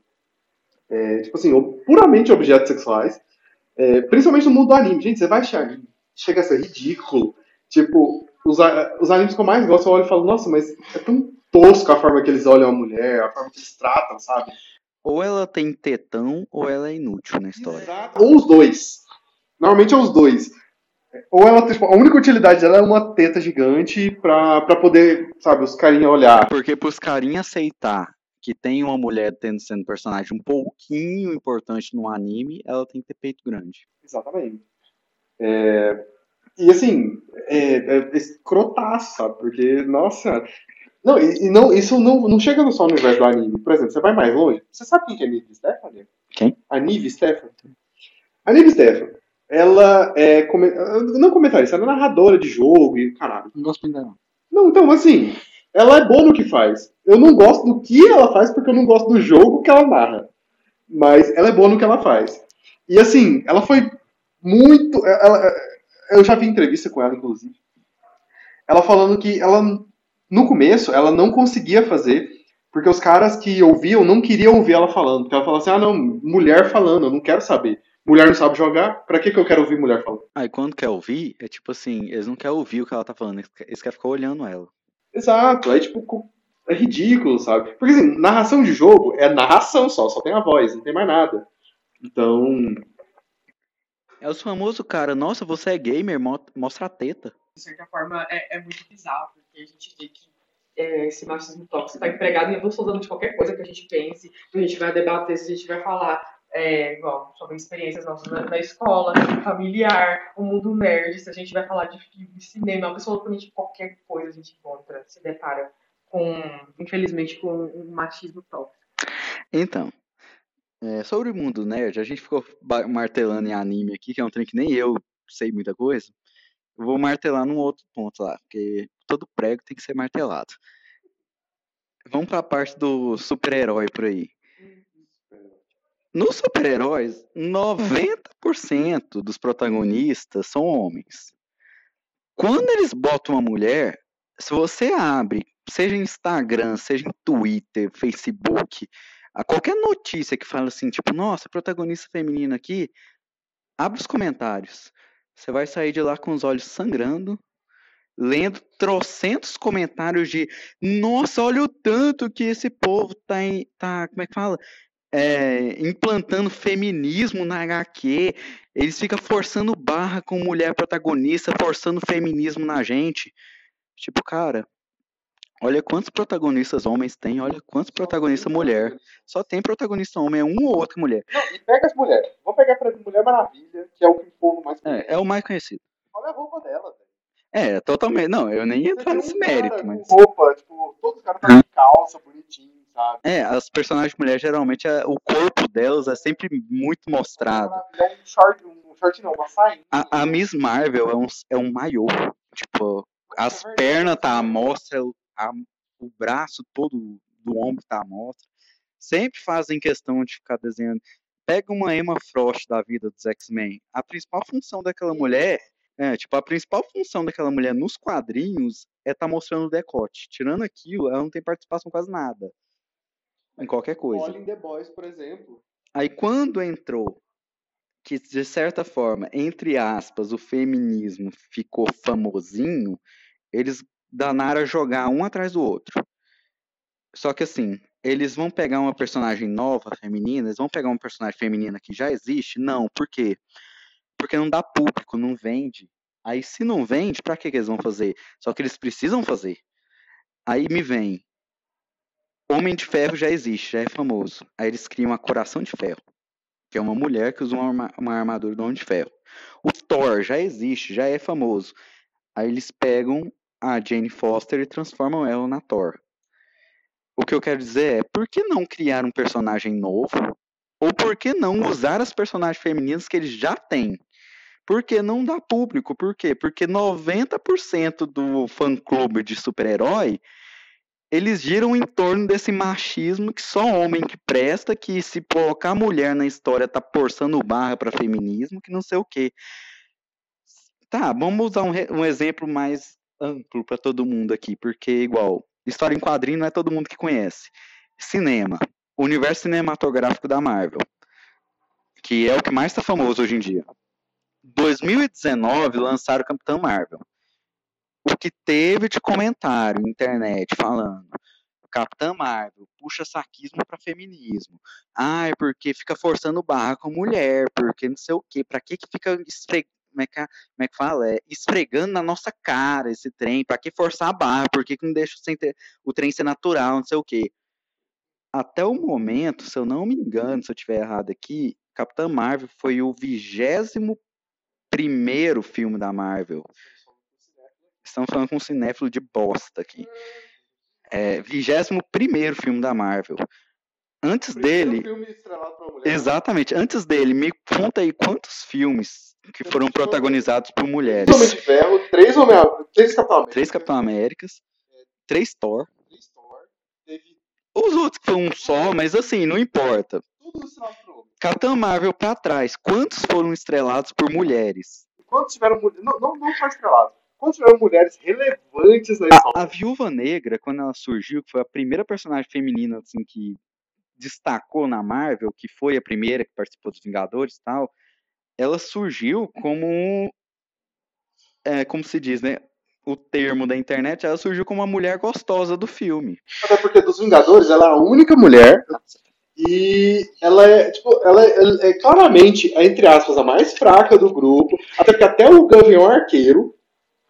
é, tipo assim, puramente objetos sexuais. É, principalmente no mundo do anime. Gente, você vai achar, chega a ser ridículo. Tipo, os, os animes que eu mais gosto, eu olho e falo, nossa, mas é tão tosco a forma que eles olham a mulher, a forma que eles tratam, sabe? Ou ela tem tetão, ou ela é inútil na história. Exato. Ou os dois. Normalmente é os dois. Ou ela, tipo, a única utilidade dela é uma teta gigante pra, pra poder, sabe, os carinha olhar. Porque pros carinha aceitar que tem uma mulher tendo sendo personagem um pouquinho importante no anime, ela tem que ter peito grande. Exatamente. É... E assim, é, é escrotaço, sabe? Porque, nossa. Não, e, e, não, isso não, não chega só no universo do anime. Por exemplo, você vai mais longe. Você sabe quem que é a Nive Stephanie? Quem? A Nive Stephanie. A Nive Stephanie ela é. Não comentarista, ela é narradora de jogo e caralho. Não gosto ainda não. Não, então, assim, ela é boa no que faz. Eu não gosto do que ela faz porque eu não gosto do jogo que ela narra. Mas ela é boa no que ela faz. E assim, ela foi muito. Ela, eu já vi entrevista com ela, inclusive. Ela falando que ela, no começo, ela não conseguia fazer, porque os caras que ouviam não queriam ouvir ela falando. Porque ela falava assim: ah, não, mulher falando, eu não quero saber mulher não sabe jogar, pra que, que eu quero ouvir mulher falando? Aí quando quer ouvir, é tipo assim, eles não querem ouvir o que ela tá falando, eles querem ficar olhando ela. Exato, aí tipo, é ridículo, sabe? Porque assim, narração de jogo é narração só, só tem a voz, não tem mais nada. Então. É os famosos cara, nossa, você é gamer, mo- mostra a teta. De certa forma, é, é muito bizarro, porque a gente vê que é, esse machismo tóxico está empregado em absolutamente qualquer coisa que a gente pense, que a gente vai debater, se a gente vai falar, é, igual, sobre experiências nossas na, na escola, familiar, o mundo nerd, se a gente vai falar de filme, cinema, absolutamente qualquer coisa a gente encontra, se depara com, infelizmente, com um machismo tóxico. Então, é, sobre o mundo nerd, a gente ficou martelando em anime aqui, que é um trem que nem eu sei muita coisa. Vou martelar num outro ponto lá, porque todo prego tem que ser martelado. Vamos pra parte do super-herói por aí. Nos super-heróis, 90% dos protagonistas são homens. Quando eles botam uma mulher, se você abre, seja Instagram, seja em Twitter, Facebook, qualquer notícia que fala assim, tipo, nossa, protagonista feminina aqui, abre os comentários. Você vai sair de lá com os olhos sangrando, lendo trocentos comentários de, nossa, olha o tanto que esse povo tá, em, tá como é que fala? É, implantando feminismo na HQ, eles ficam forçando barra com mulher protagonista, forçando feminismo na gente. Tipo, cara, olha quantos protagonistas homens tem, olha quantos protagonistas mulher. Só tem protagonista homem, é um ou outra mulher. Não, e pega as mulheres. Vamos pegar, por exemplo, Mulher Maravilha, que é o que o povo mais conhece. É, é o mais conhecido. Olha a roupa dela. É, totalmente. Não, eu nem ia entrar nesse mérito, mas. Roupa, tipo, todos os caras tá de calça, bonitinho, sabe? É, as personagens mulheres, geralmente, é- o corpo delas é sempre muito mostrado. É um short, um short não, uma sainha. A, a Miss Marvel é um, é um maiô. Tipo, as pernas tá à mostra, o, a- o braço todo do ombro tá à mostra. Sempre fazem questão de ficar desenhando. Pega uma Emma Frost da vida dos X-Men. A principal função daquela mulher, é, tipo, a principal função daquela mulher nos quadrinhos é tá mostrando o decote. Tirando aquilo, ela não tem participação quase nada. Em qualquer coisa. Olha em The Boys, por exemplo. Aí quando entrou, que de certa forma, entre aspas, o feminismo ficou famosinho, eles danaram a jogar um atrás do outro. Só que assim, eles vão pegar uma personagem nova, feminina, eles vão pegar uma personagem feminina que já existe? Não, por quê? Porque não dá público, não vende. Aí se não vende, pra que eles vão fazer? Só que eles precisam fazer. Aí me vem, Homem de Ferro já existe, já é famoso. Aí eles criam a Coração de Ferro, que é uma mulher que usa uma, uma armadura do Homem de Ferro. O Thor já existe, já é famoso. Aí eles pegam a Jane Foster e transformam ela na Thor. O que eu quero dizer é, por que não criar um personagem novo? Ou por que não usar as personagens femininas que eles já têm? Por que não dá público? Por quê? Porque 90% do fã-clube de super-herói eles giram em torno desse machismo que só homem que presta, que se colocar mulher na história tá forçando barra para feminismo, que não sei o quê. Tá, vamos usar um, um exemplo mais amplo para todo mundo aqui, porque igual, história em quadrinho não é todo mundo que conhece. Cinema, o universo cinematográfico da Marvel, que é o que mais está famoso hoje em dia. 2019 lançaram Capitão Marvel o que teve de comentário na internet falando Capitã Marvel puxa saquismo para feminismo. Ah, é porque fica forçando barra com mulher, porque não sei o quê. Pra que que fica esfre... como, é que, como é que fala? É, esfregando na nossa cara esse trem? Pra que forçar a barra? Por que, que não deixa o trem ser natural, não sei o quê? Até o momento, se eu não me engano, se eu estiver errado aqui, Capitã Marvel foi o vigésimo primeiro filme da Marvel. Estamos falando com um cinéfilo de bosta aqui. É, 21 filme da Marvel. Antes dele. filme estrelado pra mulher. Exatamente, antes dele, me conta aí quantos filmes que foram protagonizados por mulheres. Homem de Ferro, três Homem três Capitão América, Três Capitão Américas, três Thor. Os outros que foi um só, mas assim, não importa. Capitão Marvel pra trás, quantos foram estrelados por mulheres? Quantos tiveram mulheres, não, não, não só estrelados, quantos tiveram mulheres relevantes na história? A Viúva Negra, quando ela surgiu, que foi a primeira personagem feminina assim que destacou na Marvel, que foi a primeira que participou dos Vingadores e tal, ela surgiu como um, é, como se diz, né? O termo da internet, ela surgiu como uma mulher gostosa do filme. Até porque dos Vingadores, ela é a única mulher, E ela é, tipo, ela é, é claramente, entre aspas, a mais fraca do grupo. Até porque até o Gavião Arqueiro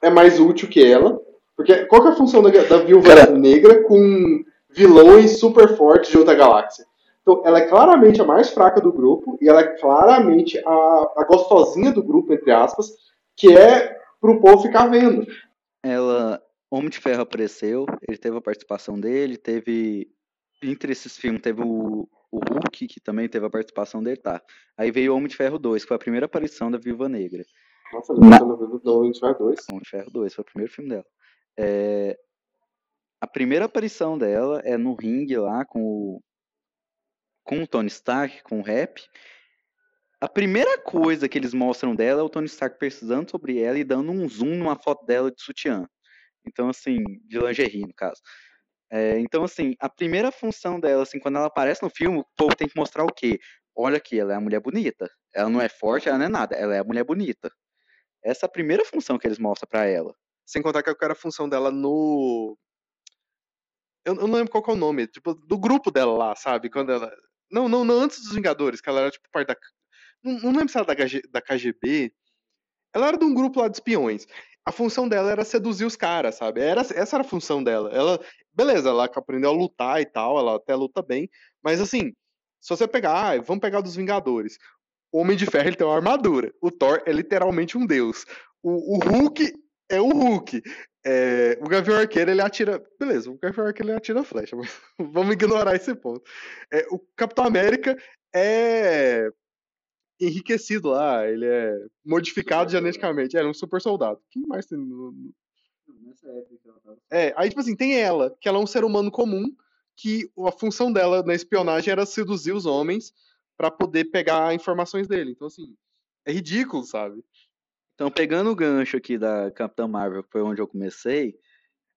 é mais útil que ela. Porque qual que é a função da, da Viúva Cara- Negra com vilões super fortes de outra galáxia? Então, ela é claramente a mais fraca do grupo e ela é claramente a, a gostosinha do grupo, entre aspas, que é pro povo ficar vendo. Ela, Homem de Ferro apareceu, ele teve a participação dele, teve entre esses filmes teve o, o Hulk, que também teve a participação dele, tá. Aí veio o Homem de Ferro 2, que foi a primeira aparição da Viúva Negra. Nossa, Na- do Homem de Ferro 2. Homem de Ferro 2, foi o primeiro filme dela. É, a primeira aparição dela é no ringue lá com o, com o Tony Stark, com o rap. A primeira coisa que eles mostram dela é o Tony Stark pesquisando sobre ela e dando um zoom numa foto dela de sutiã. Então, assim, de lingerie, no caso. É, então, assim, a primeira função dela, assim, quando ela aparece no filme, o povo tem que mostrar o quê? Olha aqui, ela é a mulher bonita. Ela não é forte, ela não é nada. Ela é a mulher bonita. Essa é a primeira função que eles mostram pra ela. Sem contar que eu quero a função dela no. Eu, eu não lembro qual é o nome, tipo, do grupo dela lá, sabe? Quando ela. Não, não, não antes dos Vingadores, que ela era tipo parte da. Não, não lembro se era da, da KGB. Ela era de um grupo lá de espiões. A função dela era seduzir os caras, sabe? Era, essa era a função dela. Ela, beleza, ela aprendeu a lutar e tal, ela até luta bem, mas assim, se você pegar, ah, vamos pegar dos Vingadores. O Homem de Ferro ele tem uma armadura. O Thor é literalmente um deus. O, o Hulk é o Hulk. É, o Gavião Arqueiro ele atira. Beleza, o Gavião Arqueiro ele atira flecha, mas vamos ignorar esse ponto. É, o Capitão América é enriquecido lá, ele é modificado geneticamente. É um super soldado. Quem mais tem no, no- É, aí, tipo assim, tem ela, que ela é um ser humano comum, que a função dela na espionagem era seduzir os homens pra poder pegar informações dele. Então, assim, é ridículo, sabe? Então, pegando o gancho aqui da Capitã Marvel, que foi onde eu comecei,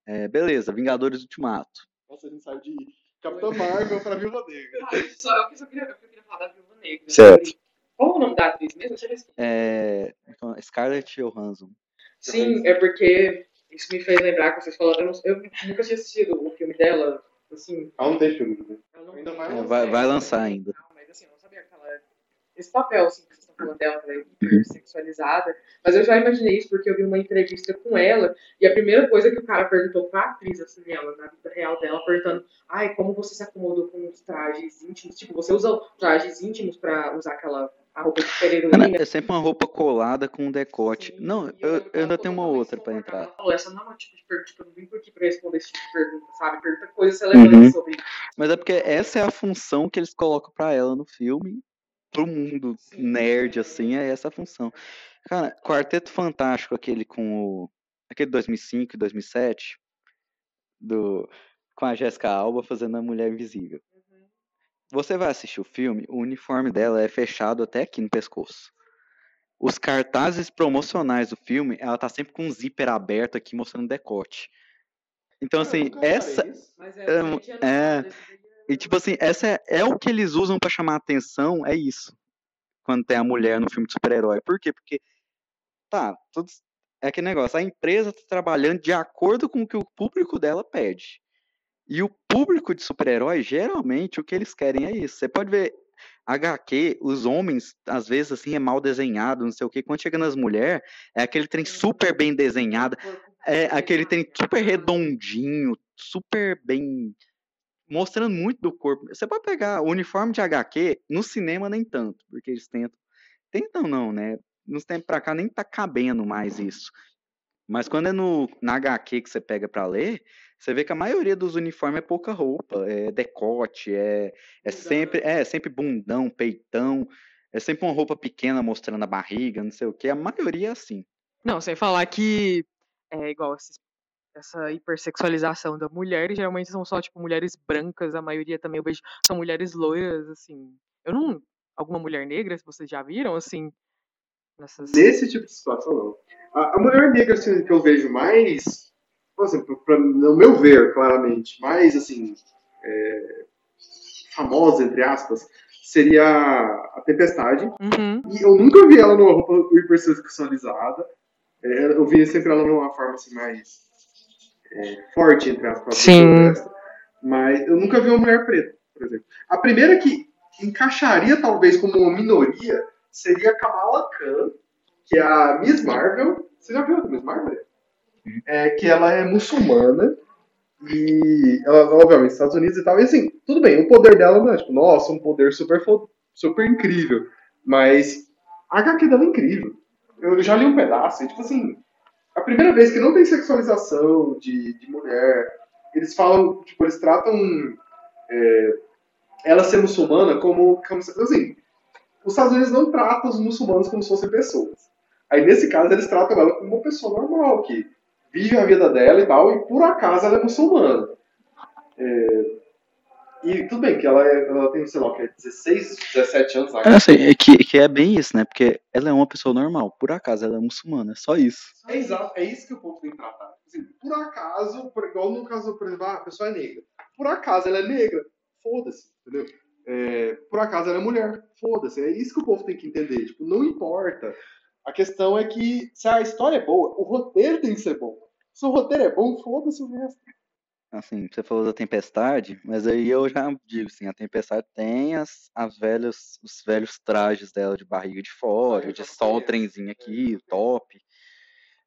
é, beleza, Vingadores Ultimato. Nossa, a gente saiu de Capitã Marvel pra Viúva Negra. Ah, só, eu só queria, eu queria falar da Viúva Negra. Certo. Qual o nome da atriz mesmo? É, então, Scarlett Johansson. Sim, é porque isso me fez lembrar que vocês falaram. Eu, não- eu nunca tinha assistido o filme dela. Assim, Ah, não tem filme. né? ela não Ainda vai É, lançar. vai, vai lançar ainda. Não, mas assim, eu não sabia que ela. Esse papel, assim, que vocês estão falando dela, que ela é hipersexualizada. Mas eu já imaginei isso porque eu vi uma entrevista com ela. E a primeira coisa que o cara perguntou pra atriz, assim, ela, na vida real dela, perguntando: ai, como você se acomodou com os trajes íntimos? Tipo, você usa trajes íntimos pra usar aquela a roupa de Cara, super-heroína? é sempre uma roupa colada com um decote. Sim, Não, eu, eu ela ainda tenho uma outra pra entrar. falou, essa não é uma tipo de pergunta, tipo, eu não vim por aqui pra responder esse tipo de pergunta, sabe? Pergunta coisas relevantes Uhum. sobre Mas é porque essa é a função que eles colocam pra ela no filme. Pro mundo Sim. nerd, assim, é essa a função. Cara, Quarteto Fantástico, aquele com o. Aquele 2005 e 2007, do, com a Jessica Alba fazendo a Mulher Invisível. Você vai assistir o filme, o uniforme dela é fechado até aqui no pescoço. Os cartazes promocionais do filme, ela tá sempre com um zíper aberto aqui mostrando decote. Então, assim, essa. É, é, a é, E, tipo assim, essa é, é o que eles usam pra chamar atenção, é isso. Quando tem a mulher no filme de super-herói. Por quê? Porque, tá, tudo, é aquele negócio, a empresa tá trabalhando de acordo com o que o público dela pede. E o público de super-herói, geralmente, o que eles querem é isso. Você pode ver, HQ, os homens, às vezes, assim, é mal desenhado, não sei o quê. Quando chega nas mulheres, é aquele trem super bem desenhado, é aquele trem super redondinho, super bem. mostrando muito do corpo. Você pode pegar o uniforme de HQ, no cinema nem tanto, porque eles tentam. Tentam não, né? Nos tempos pra cá nem tá cabendo mais isso. Mas quando é no, na HQ que você pega pra ler, você vê que a maioria dos uniformes é pouca roupa, é decote, é, é sempre é sempre bundão, peitão, é sempre uma roupa pequena mostrando a barriga, não sei o que. A maioria é assim. Não, sem falar que é igual essa hipersexualização da mulher, geralmente são só, tipo, mulheres brancas, a maioria também eu vejo são mulheres loiras, assim. Eu não. Alguma mulher negra, se vocês já viram, assim, nessas. Nesse tipo de situação, não. A, a mulher negra assim, que eu vejo mais, por exemplo, pra, no meu ver, claramente, mais assim, é, famosa, entre aspas, seria a Tempestade. Uhum. E eu nunca vi ela numa roupa hipersexualizada. É, eu vi sempre ela numa forma assim, mais é, forte, entre aspas. Sim. Mas eu nunca vi uma mulher preta. por exemplo. A primeira que encaixaria talvez como uma minoria seria Kamala Khan, que é a Miss Marvel. Você já viu a Miss Marvel? É, que ela é muçulmana e ela, obviamente, Estados Unidos e tal. E assim, tudo bem, o poder dela não é tipo, nossa, um poder super, super incrível. Mas a HQ dela é incrível. Eu já li um pedaço e, tipo assim, a primeira vez que não tem sexualização de, de mulher, eles falam, tipo, eles tratam é, ela ser muçulmana como, como assim, os Estados Unidos não tratam os muçulmanos como se fossem pessoas. Aí, nesse caso, eles tratam ela como uma pessoa normal, que vive a vida dela e tal, e por acaso ela é muçulmana. É, e tudo bem que ela, é, ela tem, sei lá, que é 16, 17 anos. É, assim, é que, que é bem isso, né? Porque ela é uma pessoa normal. Por acaso ela é muçulmana, é só isso. É exato, é isso que o povo tem que tratar. Assim, por acaso, por, igual no caso, por exemplo, ah, a pessoa é negra. Por acaso ela é negra, foda-se, entendeu? É, por acaso ela é mulher, foda-se. É isso que o povo tem que entender. Tipo, não importa. A questão é que se a história é boa, o roteiro tem que ser bom. Se o roteiro é bom, foda-se o resto. Assim, você falou da tempestade, mas aí eu já digo assim, a tempestade tem as, as velhas, os velhos trajes dela de barriga de fora, de só o trenzinho aqui, o top.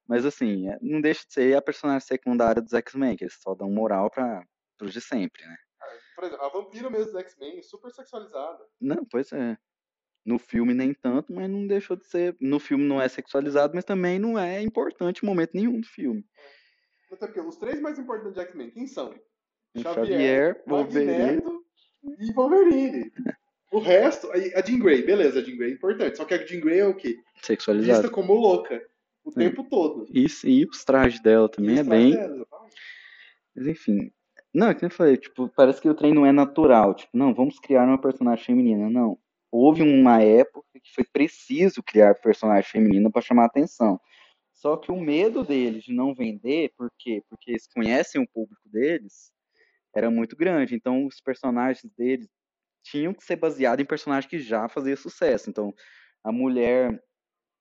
Mas assim, é, não deixa de ser a personagem secundária dos X-Men, que eles só dão moral para os de sempre, né? Por exemplo, a vampira mesmo dos X-Men, super sexualizada. Não, pois é. No filme nem tanto, mas não deixou de ser. No filme não é sexualizado, mas também não é importante em momento nenhum do filme. Até porque os três mais importantes de X-Men, quem são? Xavier, Xavier Wolverine e Wolverine. O resto, a Jean Grey, beleza, a Jean Grey é importante. Só que a Jean Grey é o quê? Sexualizada. Vista como louca. O é. tempo todo. Isso, e os trajes dela também é bem. Dela, Mas enfim. Não, é que eu falei, tipo, parece que o trem não é natural. Tipo, não, vamos criar uma personagem feminina. Não. Houve uma época que foi preciso criar personagem feminina para chamar a atenção. Só que o medo deles de não vender, por quê? Porque eles conhecem o público deles, era muito grande. Então, os personagens deles tinham que ser baseados em personagens que já faziam sucesso. Então, a mulher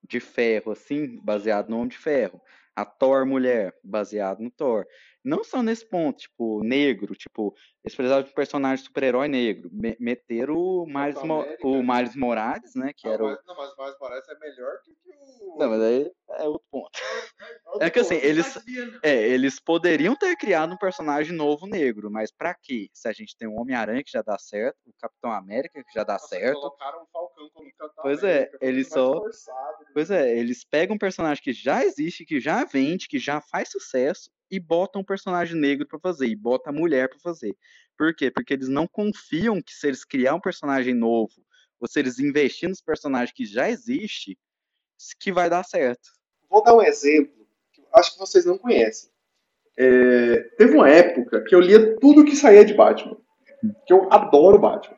de ferro, assim, baseado no Homem de Ferro. A Thor mulher, baseado no Thor. Não só nesse ponto, tipo, negro, tipo, eles precisavam de um personagem super-herói negro. Me meteram o Miles, Mo o Miles Morales, né? Que não, era mas, o... não, mas o Miles Morales é melhor que o. Não, mas aí é outro ponto. É, é que assim, eles, é, eles poderiam ter criado um personagem novo negro, mas pra quê? Se a gente tem o Homem-Aranha que já dá certo, o Capitão América que já dá Nossa, certo. Colocaram o Falcão como Capitão Pois é, eles só. Forçado, né? Pois é, eles pegam um personagem que já existe, que já vende, que já faz sucesso e botam um personagem negro para fazer, e bota a mulher para fazer. Por quê? Porque eles não confiam que se eles criar um personagem novo, ou se eles investirem nos personagens que já existe, que vai dar certo. Vou dar um exemplo que acho que vocês não conhecem. É, teve uma época que eu lia tudo que saía de Batman. Que eu adoro Batman.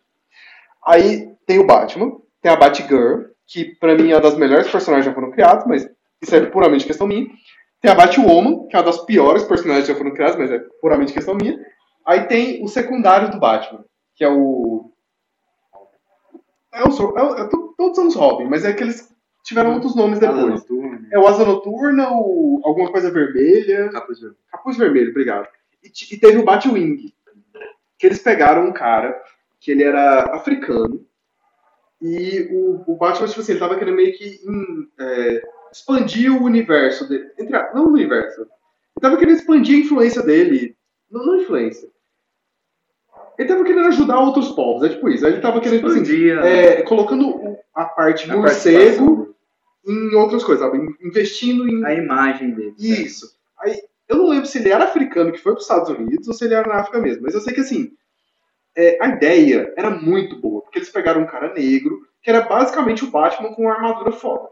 Aí tem o Batman, tem a Batgirl, que para mim é uma das melhores personagens que já foram criados, mas isso é puramente questão minha. Tem a Batwoman, que é uma das piores personagens que já foram criadas, mas é puramente questão minha. Aí tem o secundário do Batman, que é o. É o, é é, todos são os Robin, mas é que eles tiveram outros nomes depois. É o Asa Noturna, o alguma coisa vermelha. Capuz Vermelho. Capuz Vermelho, obrigado. E, e teve o Batwing, que eles pegaram um cara que ele era africano e o, o Batman, tipo assim, ele tava querendo meio que em, é, expandir o universo dele. Entre, não o universo. Ele tava querendo expandir a influência dele. Não, não influência. Ele tava querendo ajudar outros povos, é tipo isso. Ele tava querendo, tipo assim, é, colocando a parte a morcego em outras coisas, sabe? Investindo em. A imagem dele. Isso. Aí, eu não lembro se ele era africano que foi para os Estados Unidos ou se ele era na África mesmo, mas eu sei que assim, é, a ideia era muito boa, porque eles pegaram um cara negro, que era basicamente o Batman com uma armadura foda.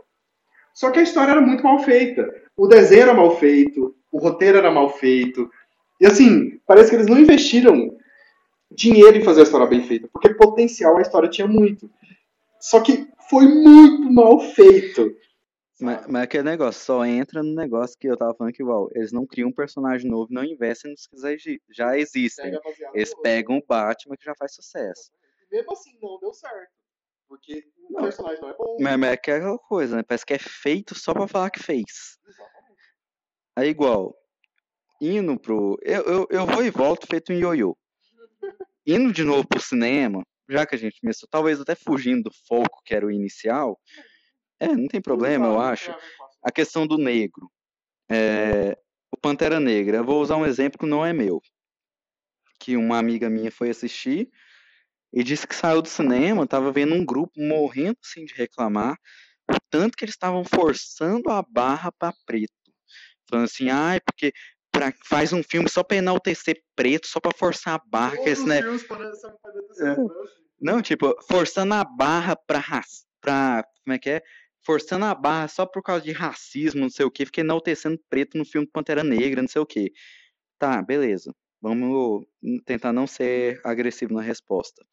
Só que a história era muito mal feita. O desenho era mal feito, o roteiro era mal feito. E assim, parece que eles não investiram dinheiro em fazer a história bem feita, porque potencial a história tinha muito. Só que foi muito mal feito. Mas, mas aquele negócio, só entra no negócio que eu tava falando que igual, eles não criam um personagem novo, não investem nos que já existem. Eles pegam o Batman que já faz sucesso. Mesmo assim, não deu certo. Porque o não, personagem não é bom. Mas, mas é aquela coisa, né? Parece que é feito só pra falar que fez. Exatamente. Aí igual, indo pro. Eu, eu, eu vou e volto feito um ioiô. indo de novo pro cinema, já que a gente começou, talvez até fugindo do foco que era o inicial, é, não tem problema, eu acho. A questão do negro. É, o Pantera Negra, eu vou usar um exemplo que não é meu. Que uma amiga minha foi assistir e disse que saiu do cinema, tava vendo um grupo morrendo assim de reclamar, o tanto que eles estavam forçando a barra para preto. Falando assim, ai, porque pra, faz um filme só pra enaltecer preto, só pra forçar a barra. Que esse, né? É. Não, tipo, forçando a barra pra. Pra, como é que é? Forçando a barra só por causa de racismo, não sei o que, fica enaltecendo preto no filme Pantera Negra, não sei o que. Tá, beleza. Vamos tentar não ser agressivo na resposta.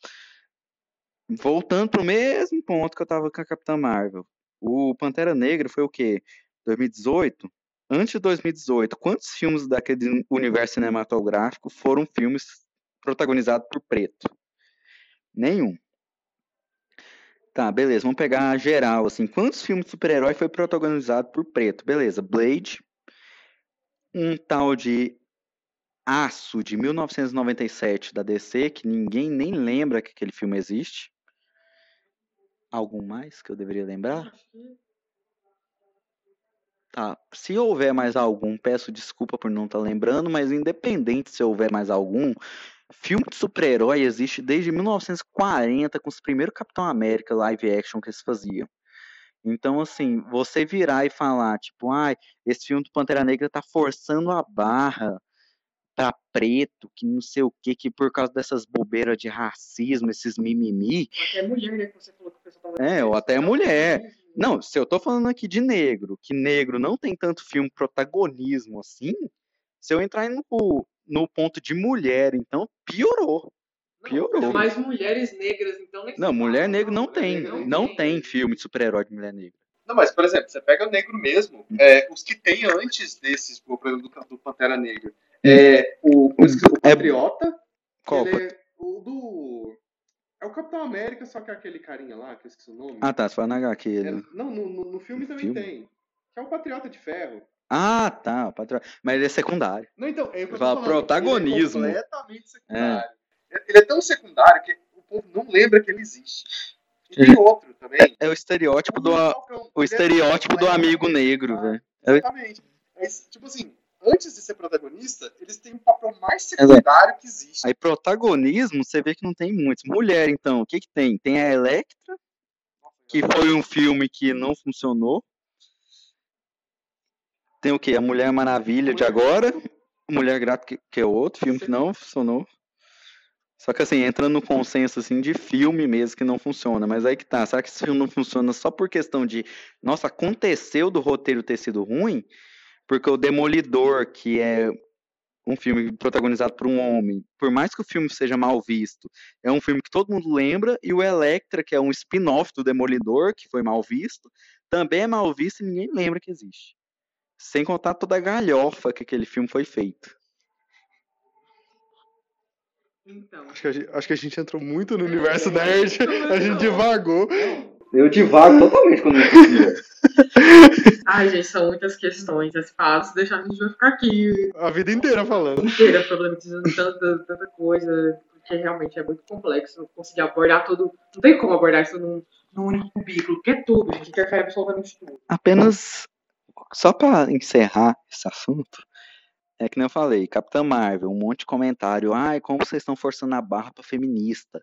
Voltando pro mesmo ponto que eu tava com a Capitã Marvel. O Pantera Negra foi o quê? 2018? Antes de 2018, quantos filmes daquele universo cinematográfico foram filmes protagonizados por preto? Nenhum. Tá, beleza, vamos pegar geral, assim, quantos filmes de super-herói foi protagonizado por preto? Beleza, Blade, um tal de Aço, de 1997, da DC, que ninguém nem lembra que aquele filme existe. Algum mais que eu deveria lembrar? Tá. Se houver mais algum, peço desculpa por não estar tá lembrando, mas independente se houver mais algum, filme de super-herói existe desde 1940 com os primeiros Capitão América live action que eles faziam. Então, assim, você virar e falar, tipo, ai, esse filme do Pantera Negra tá forçando a barra pra preto, que não sei o que, que por causa dessas bobeiras de racismo, esses mimimi. Até mulher, né? Que você falou que o pessoal tava É, ou até mulher. Não, se eu tô falando aqui de negro, que negro não tem tanto filme protagonismo assim, se eu entrar no, no ponto de mulher, então piorou. Piorou. Não, mais mulheres negras, então. Não, não mulher negra não tem. Não, não tem. filme de super-herói de mulher negra. Não, mas, por exemplo, você pega o negro mesmo, é, os que tem antes desses, por exemplo, do, do Pantera Negra. É, o, o, o Patriota. Qual? É, o do. É o Capitão América, só que é aquele carinha lá, que eu esqueci o nome. Ah, tá, você fala na HQ. É, não, no, no, no filme no também filme? tem. Que é o Patriota de Ferro. Ah, tá, o Patriota. Mas ele é secundário. Não, então, é eu protagonismo. Ele é completamente secundário. É. Ele é tão secundário que o povo não lembra que ele existe. E tem outro também. É, é o estereótipo do, o estereótipo do amigo negro, velho. Exatamente. Mas, tipo assim, antes de ser protagonista, eles têm um papel mais secundário que existe. Aí protagonismo, você vê que não tem muitos. Mulher, então, o que que tem? Tem a Electra, que foi um filme que não funcionou. Tem o quê? A Mulher Maravilha de agora. Mulher Grata, que, que é outro filme que não funcionou. Só que assim, entrando no consenso assim de filme mesmo que não funciona, mas aí que tá, será que esse filme não funciona só por questão de, nossa, aconteceu do roteiro ter sido ruim? Porque o Demolidor, que é um filme protagonizado por um homem, por mais que o filme seja mal visto, é um filme que todo mundo lembra, e o Electra, que é um spin-off do Demolidor, que foi mal visto, também é mal visto e ninguém lembra que existe. Sem contar toda a galhofa que aquele filme foi feito. Então. Acho que, a gente, acho que a gente entrou muito no universo nerd, a gente divagou. Eu divago totalmente quando eu Ai, gente, são muitas questões. Esse passo deixar a gente vai ficar aqui. A vida inteira falando. Inteira problematizando tanta, tanta coisa, porque realmente é muito complexo conseguir abordar tudo. Não tem como abordar isso num, num único cubículo, porque é tudo, a gente interfere absolutamente tudo. Apenas, só para encerrar esse assunto, é que nem eu falei, Capitã Marvel, um monte de comentário. Ai, como vocês estão forçando a barra pra feminista?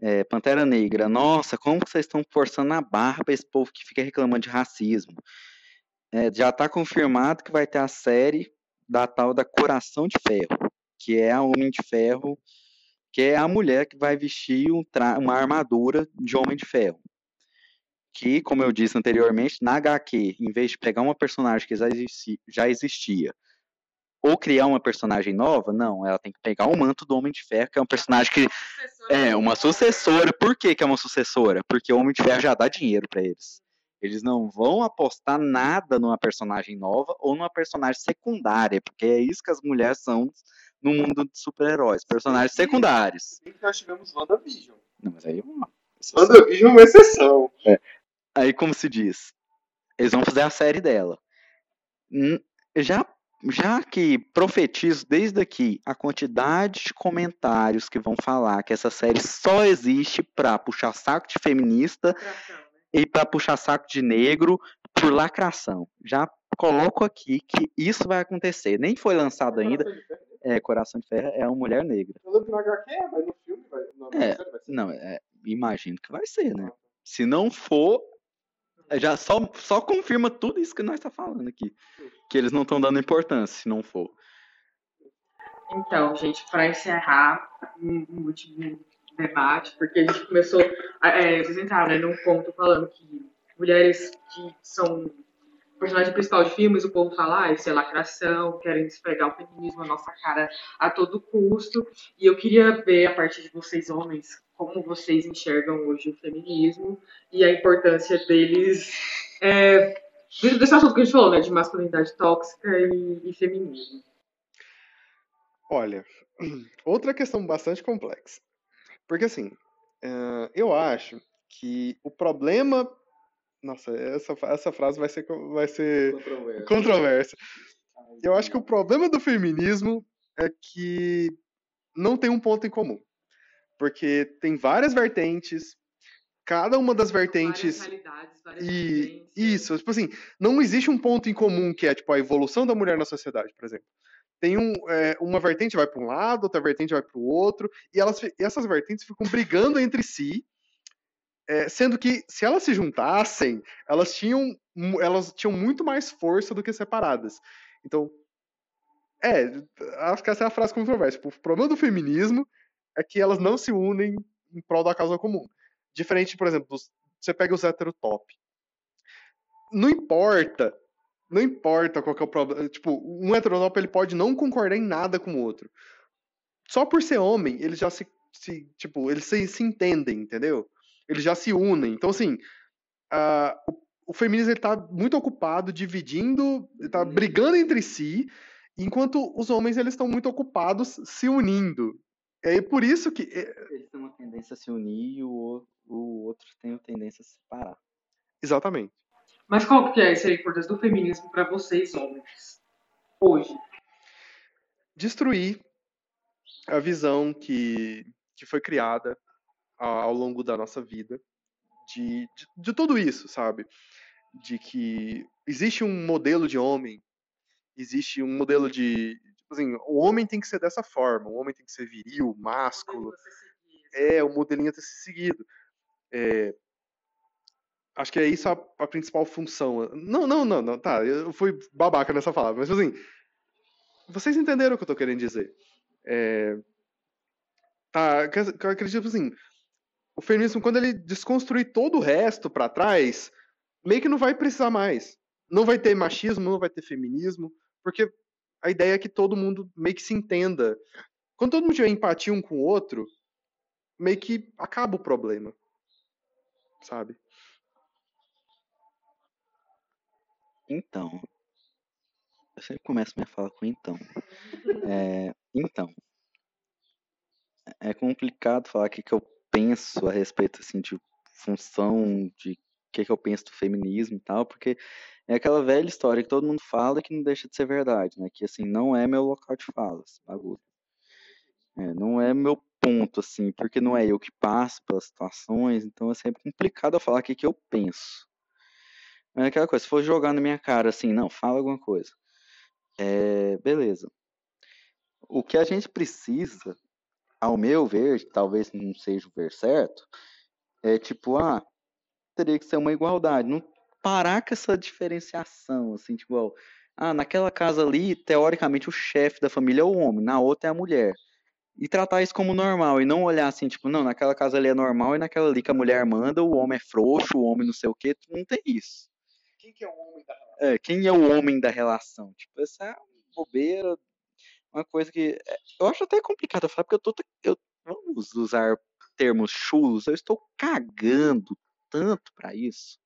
É, Pantera Negra, nossa, como vocês estão forçando a barra para esse povo que fica reclamando de racismo? É, já está confirmado que vai ter a série da tal da Coração de Ferro, que é a Homem de Ferro, que é a mulher que vai vestir um uma armadura de Homem de Ferro. Que, como eu disse anteriormente, na HQ, em vez de pegar uma personagem que já já existia ou criar uma personagem nova, não, ela tem que pegar o manto do Homem de Ferro, que é um personagem que é uma sucessora. Por que, que é uma sucessora? Porque o Homem de Ferro já dá dinheiro para eles. Eles não vão apostar nada numa personagem nova ou numa personagem secundária, porque é isso que as mulheres são no mundo de super-heróis, personagens secundários. Sim, nós tivemos WandaVision. Não, mas aí é uma WandaVision é uma exceção. É. Aí, como se diz, eles vão fazer a série dela. Já já que profetizo desde aqui a quantidade de comentários que vão falar que essa série só existe para puxar saco de feminista Lacração, né? e para puxar saco de negro por lacração. Já coloco aqui que isso vai acontecer. Nem foi lançado ainda. É, Coração de Ferro é uma mulher negra. Eu lembro que na HQ mas no filme vai. Não, É, vai. Não, é, imagino que vai ser, né? Se não for, já só, só confirma tudo isso que nós tá falando aqui. Que eles não estão dando importância se não for. Então, gente, para encerrar um, um último debate, porque a gente começou. É, vocês entraram né, num ponto falando que mulheres que são personagem principal de filmes, o povo fala, ah, isso é lacração, querem despegar o feminismo na nossa cara a todo custo. E eu queria ver, a partir de vocês, homens, como vocês enxergam hoje o feminismo e a importância deles. É, desse assunto que a gente falou, né? De masculinidade tóxica e, e feminismo. Olha, outra questão bastante complexa. Porque assim, eh, eu acho que o problema. Nossa, essa, essa frase vai ser, vai ser controversa. Eu acho que o problema do feminismo é que não tem um ponto em comum. Porque tem várias vertentes, cada uma das vertentes. Várias realidades, várias E isso, tipo assim, não existe um ponto em comum que é tipo a evolução da mulher na sociedade, por exemplo. Tem um, é, uma vertente vai para um lado, outra vertente vai para o outro, e elas, e essas vertentes ficam brigando entre si, é, sendo que se elas se juntassem, elas tinham, elas tinham muito mais força do que separadas. Então, é, acho que essa é a frase controversa. Tipo, o problema do feminismo é que elas não se unem em prol da causa comum. Diferente, por exemplo, dos- você pega os heterotop. Não importa, não importa qual é o problema. Tipo, um heterotop ele pode não concordar em nada com o outro. Só por ser homem, eles já se, se- tipo, eles se, se entendem, entendeu? Eles já se unem. Então, assim, ah, o, o feminismo ele tá muito ocupado dividindo, ele tá brigando entre si, enquanto os homens eles estão muito ocupados se unindo. É por isso que é, Eles têm uma tendência a se unir e o, o- outro tem uma tendência a se separar. exatamente. Mas qual que é essa importância do feminismo para vocês, homens? Hoje. destruir a visão que, que foi criada a- ao longo da nossa vida de, de, de tudo isso, sabe? De que existe um modelo de homem, existe um modelo de. Tipo assim, o homem tem que ser dessa forma, o homem tem que ser viril, másculo, é o modelinho a ter se seguido. É, acho que é isso a, a principal função. Não, não, não, não, tá, eu fui babaca nessa palavra, mas assim, vocês entenderam o que eu tô querendo dizer. É, tá, eu acredito assim, o feminismo, quando ele desconstruir todo o resto pra trás, meio que não vai precisar mais. Não vai ter machismo, não vai ter feminismo, porque a ideia é que todo mundo meio que se entenda. Quando todo mundo tiver empatia um com o outro, meio que acaba o problema. Sabe? Então, eu sempre começo minha fala com então. É, então, é complicado falar o que, que eu penso a respeito assim, de função, de o que, que eu penso do feminismo e tal, porque é aquela velha história que todo mundo fala que não deixa de ser verdade, né? Que assim, não é meu local de fala, esse bagulho. É, não é meu ponto, assim, porque não é eu que passo pelas situações, então é sempre complicado eu falar o que, que eu penso. É aquela coisa, se for jogar na minha cara assim, não, fala alguma coisa. É, beleza. O que a gente precisa, ao meu ver, talvez não seja o ver certo, é tipo, ah, teria que ser uma igualdade. Não parar com essa diferenciação, assim, tipo, ó, ah, naquela casa ali, teoricamente, o chefe da família é o homem, na outra é a mulher. E tratar isso como normal, e não olhar assim, tipo, não, naquela casa ali é normal, e naquela ali que a mulher manda, o homem é frouxo, o homem não sei o quê, não tem isso. Quem que é o homem da relação? É, quem é o homem da relação? Tipo, essa é bobeira, uma coisa que é, eu acho até complicado falar, porque eu tô, eu, vamos usar termos chulos, eu estou cagando tanto pra isso,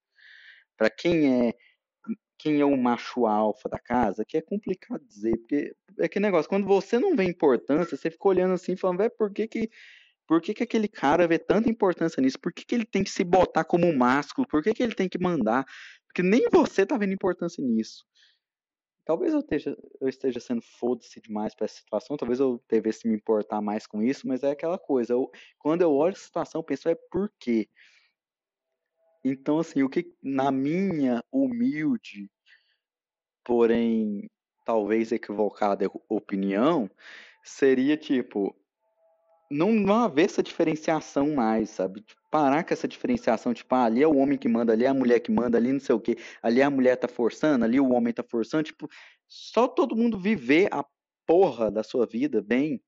Pra quem é quem é o macho alfa da casa, que é complicado dizer, porque é que negócio, quando você não vê importância, você fica olhando assim, falando, velho, por que que por que, que aquele cara vê tanta importância nisso? Por que, que ele tem que se botar como um másculo? Por que, que ele tem que mandar? Porque nem você tá vendo importância nisso. Talvez eu esteja, eu esteja sendo foda-se demais para essa situação, talvez eu devesse me importar mais com isso, mas é aquela coisa. Eu, quando eu olho a situação, eu penso, é por quê? Então, assim, o que, na minha humilde, porém talvez equivocada opinião, seria tipo, não, não haver essa diferenciação mais, sabe? Tipo, parar com essa diferenciação, tipo, ah, ali é o homem que manda, ali é a mulher que manda, ali não sei o quê, ali a mulher tá forçando, ali o homem tá forçando, tipo, só todo mundo viver a porra da sua vida bem,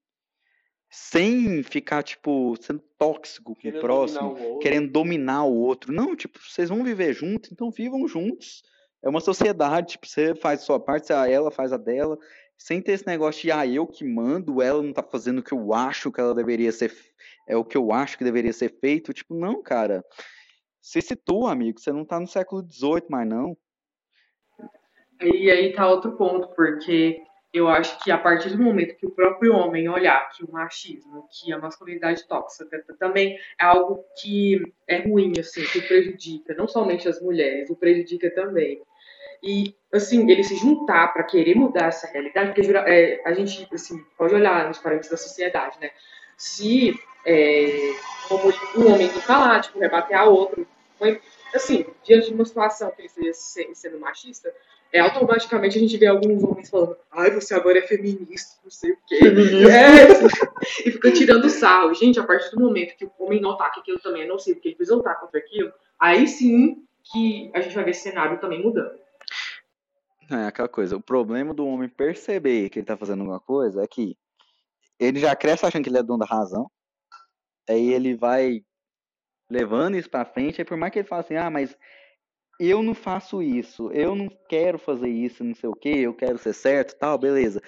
sem ficar, tipo, sendo tóxico com o próximo, dominar o querendo dominar o outro. Não, tipo, vocês vão viver juntos, então vivam juntos. É uma sociedade, tipo, você faz a sua parte, ela faz a dela, sem ter esse negócio de, ah, eu que mando, ela não tá fazendo o que eu acho que ela deveria ser, é o que eu acho que deveria ser feito. Tipo, não, cara. Se situa, amigo, você não tá no século XVIII mais, não. E aí tá outro ponto, porque eu acho que a partir do momento que o próprio homem olhar que o machismo, que a masculinidade tóxica também é algo que é ruim, assim, que prejudica não somente as mulheres, o prejudica também e assim ele se juntar para querer mudar essa realidade, porque é, a gente assim pode olhar nos parâmetros da sociedade, né? Se é, como um homem que lá, tipo, rebater a outro, assim, diante de uma situação que ele esteja sendo machista, é, automaticamente a gente vê alguns homens falando, ai, você agora é feminista, não sei o quê. É, e fica tirando sarro. Gente, a partir do momento que o homem notar que aquilo também é nocivo, que ele precisa lutar contra aquilo, aí sim que a gente vai ver esse cenário também mudando. É aquela coisa. O problema do homem perceber que ele tá fazendo alguma coisa é que ele já cresce achando que ele é dono da razão. Aí ele vai levando isso pra frente. Aí por mais que ele fale assim, ah, mas eu não faço isso, eu não quero fazer isso, não sei o que, eu quero ser certo tal, beleza.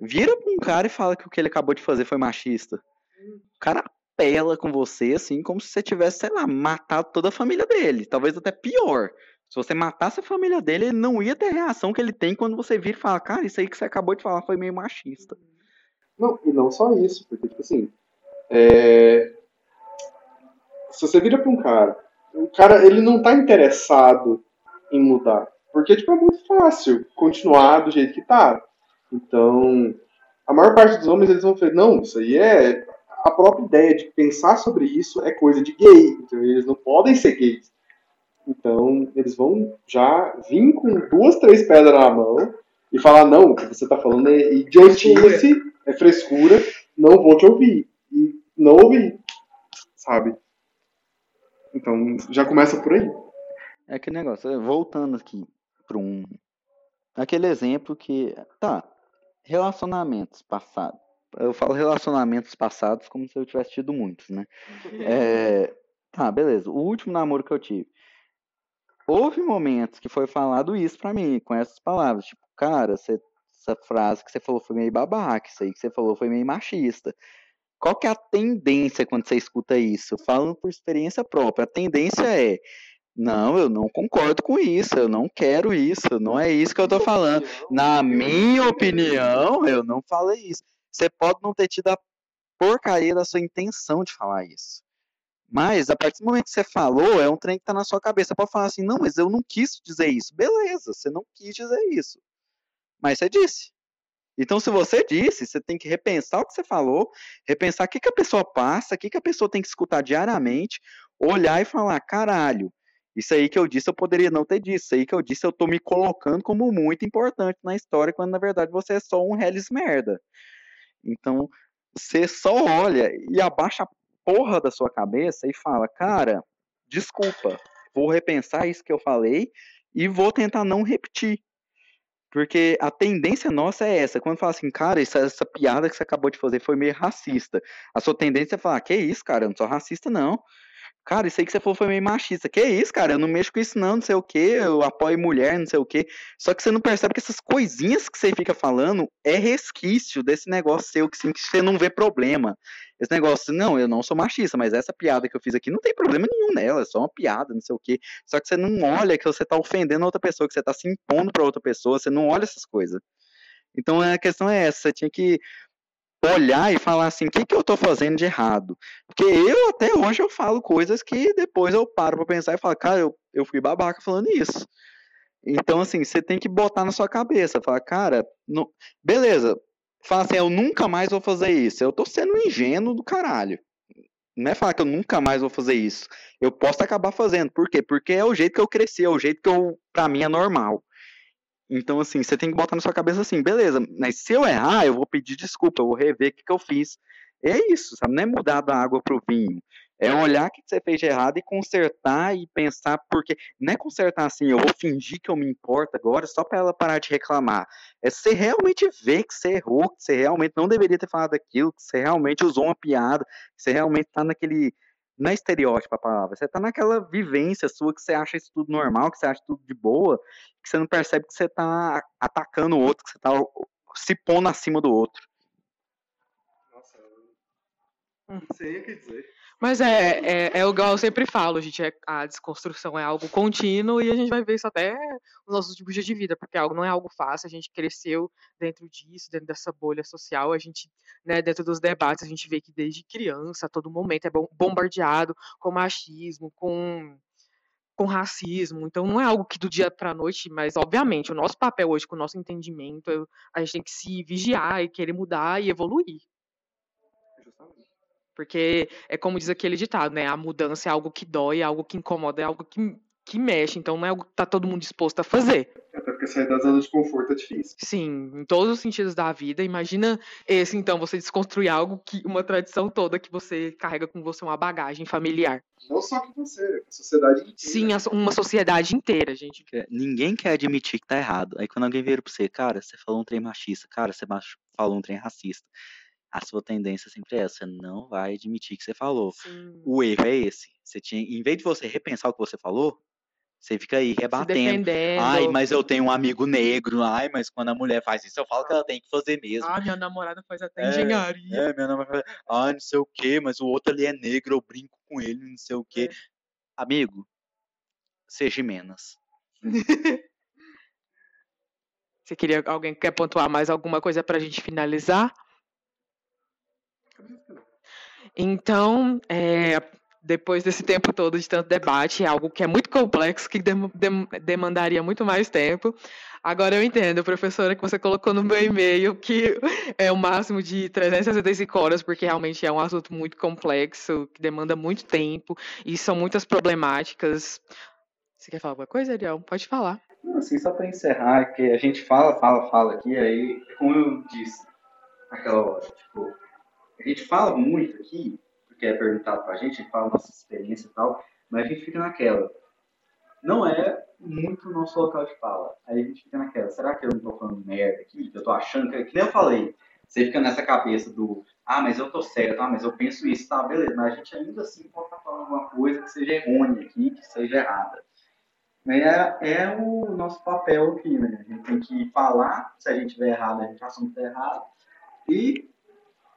Vira pra um cara e fala que o que ele acabou de fazer foi machista. O cara apela com você, assim, como se você tivesse, sei lá, matado toda a família dele. Talvez até pior. Se você matasse a família dele, ele não ia ter a reação que ele tem quando você vir e falar, cara, isso aí que você acabou de falar foi meio machista. Não, e não só isso, porque, tipo assim, é... se você vira pra um cara, o cara, ele não tá interessado em mudar. Porque, tipo, é muito fácil continuar do jeito que tá. Então, a maior parte dos homens, eles vão falar, não, isso aí é... A própria ideia de pensar sobre isso é coisa de gay. Então, eles não podem ser gays. Então, eles vão já vir com duas, três pedras na mão e falar: não, o que você está falando é idiotice, é frescura, não vou te ouvir. E não ouvir, sabe? Então, já começa por aí. É aquele negócio, voltando aqui para um. Aquele exemplo que. Tá, relacionamentos passados. Eu falo relacionamentos passados como se eu tivesse tido muitos, né? É, tá, beleza. O último namoro que eu tive houve momentos que foi falado isso para mim, com essas palavras, tipo, cara, você, essa frase que você falou foi meio babaca, isso aí que você falou foi meio machista. Qual que é a tendência quando você escuta isso? Falando por experiência própria, a tendência é não, eu não concordo com isso, eu não quero isso, não é isso que eu tô falando. Na minha opinião, eu não falei isso. Você pode não ter tido a porcaria da sua intenção de falar isso. Mas, a partir do momento que você falou, é um trem que tá na sua cabeça. Você pode falar assim, não, mas eu não quis dizer isso. Beleza, você não quis dizer isso. Mas você disse. Então, se você disse, você tem que repensar o que você falou, repensar o que, que a pessoa passa, o que, que a pessoa tem que escutar diariamente, olhar e falar, caralho, isso aí que eu disse eu poderia não ter dito, isso aí que eu disse eu tô me colocando como muito importante na história, quando na verdade você é só um reles merda. Então, você só olha e abaixa a porra da sua cabeça e fala, cara, desculpa, vou repensar isso que eu falei e vou tentar não repetir. Porque a tendência nossa é essa. Quando fala assim, cara, essa, essa piada que você acabou de fazer foi meio racista. A sua tendência é falar, que isso, cara, eu não sou racista, não. Cara, isso aí que você falou foi meio machista. Que isso, cara? Eu não mexo com isso, não, não sei o quê. Eu apoio mulher, não sei o quê. Só que você não percebe que essas coisinhas que você fica falando é resquício desse negócio seu que, assim, que você não vê problema. Esse negócio, não, eu não sou machista, mas essa piada que eu fiz aqui não tem problema nenhum nela, é só uma piada, não sei o quê. Só que você não olha que você tá ofendendo outra pessoa, que você tá se impondo pra outra pessoa, você não olha essas coisas. Então a questão é essa, você tinha que olhar e falar assim, o que, que eu estou fazendo de errado? Porque eu, até hoje, eu falo coisas que depois eu paro para pensar e falo, cara, eu, eu fui babaca falando isso. Então, assim, você tem que botar na sua cabeça, falar, cara, não... beleza, fala assim, eu nunca mais vou fazer isso. Eu tô sendo ingênuo do caralho. Não é falar que eu nunca mais vou fazer isso. Eu posso acabar fazendo. Por quê? Porque é o jeito que eu cresci, é o jeito que eu, pra mim é normal. Então, assim, você tem que botar na sua cabeça assim, beleza, mas se eu errar, eu vou pedir desculpa, eu vou rever o que, que eu fiz. É isso, sabe? Não é mudar da água pro vinho. É olhar o que você fez de errado e consertar e pensar, porque não é consertar assim, eu vou fingir que eu me importo agora só para ela parar de reclamar. É você realmente ver que você errou, que você realmente não deveria ter falado aquilo, que você realmente usou uma piada, que você realmente está naquele. Não é estereótipo a palavra, você está naquela vivência sua que você acha isso tudo normal, que você acha tudo de boa, que você não percebe que você está atacando o outro, que você está se pondo acima do outro. Nossa, eu não sei o que dizer. Mas é, é, é eu sempre falo, gente, é, a desconstrução é algo contínuo e a gente vai ver isso até nos nossos dias de vida, porque algo não é algo fácil, a gente cresceu dentro disso, dentro dessa bolha social, a gente, né, dentro dos debates, a gente vê que desde criança, a todo momento é bombardeado com machismo, com com racismo, então não é algo que do dia para noite, mas obviamente o nosso papel hoje com o nosso entendimento, a gente tem que se vigiar e querer mudar e evoluir. Porque é como diz aquele ditado, né? A mudança é algo que dói, é algo que incomoda, é algo que, que mexe. Então não é algo que tá todo mundo disposto a fazer. Até porque sair da zona de conforto é difícil. Sim, em todos os sentidos da vida. Imagina esse, então, você desconstruir algo que. uma tradição toda que você carrega com você, uma bagagem familiar. Não só com você, a sociedade inteira. Sim, uma sociedade inteira, gente. Ninguém quer admitir que tá errado. Aí quando alguém vira pra você, cara, você falou um trem machista, cara, você falou um trem racista a sua tendência sempre é essa, você não vai admitir que você falou. Sim. O erro é esse. Você tinha, em vez de você repensar o que você falou, você fica aí rebatendo. Ai, mas eu tenho um amigo negro. Ai, mas quando a mulher faz isso, eu falo que ela tem que fazer mesmo. Ah, minha namorada faz até é, engenharia. É, minha namorada faz. Ai, não sei o quê, mas o outro ali é negro, eu brinco com ele, não sei o quê. É. Amigo, seja menos. Você queria alguém quer pontuar mais alguma coisa pra gente finalizar? Então, é, depois desse tempo todo de tanto debate, é algo que é muito complexo, que dem dem demandaria muito mais tempo. Agora eu entendo, professora, que você colocou no meu e-mail que é o máximo de 365 horas, porque realmente é um assunto muito complexo, que demanda muito tempo, e são muitas problemáticas. Você quer falar alguma coisa, Ariel? Pode falar. Assim, só para encerrar, que a gente fala, fala, fala aqui, aí, como eu disse naquela hora, tipo, a gente fala muito aqui, porque é perguntado pra gente, a gente fala nossa experiência e tal, mas a gente fica naquela. Não é muito o nosso local de fala. Aí a gente fica naquela, será que eu não tô falando merda aqui? Eu tô achando que, que nem eu falei, você fica nessa cabeça do, ah, mas eu tô certo, ah, mas eu penso isso, tá, beleza, mas a gente ainda assim pode estar falando alguma coisa que seja errônea aqui, que seja errada. É, é o nosso papel aqui, né? A gente tem que falar, se a gente tiver errado, a gente assume que tá errado, e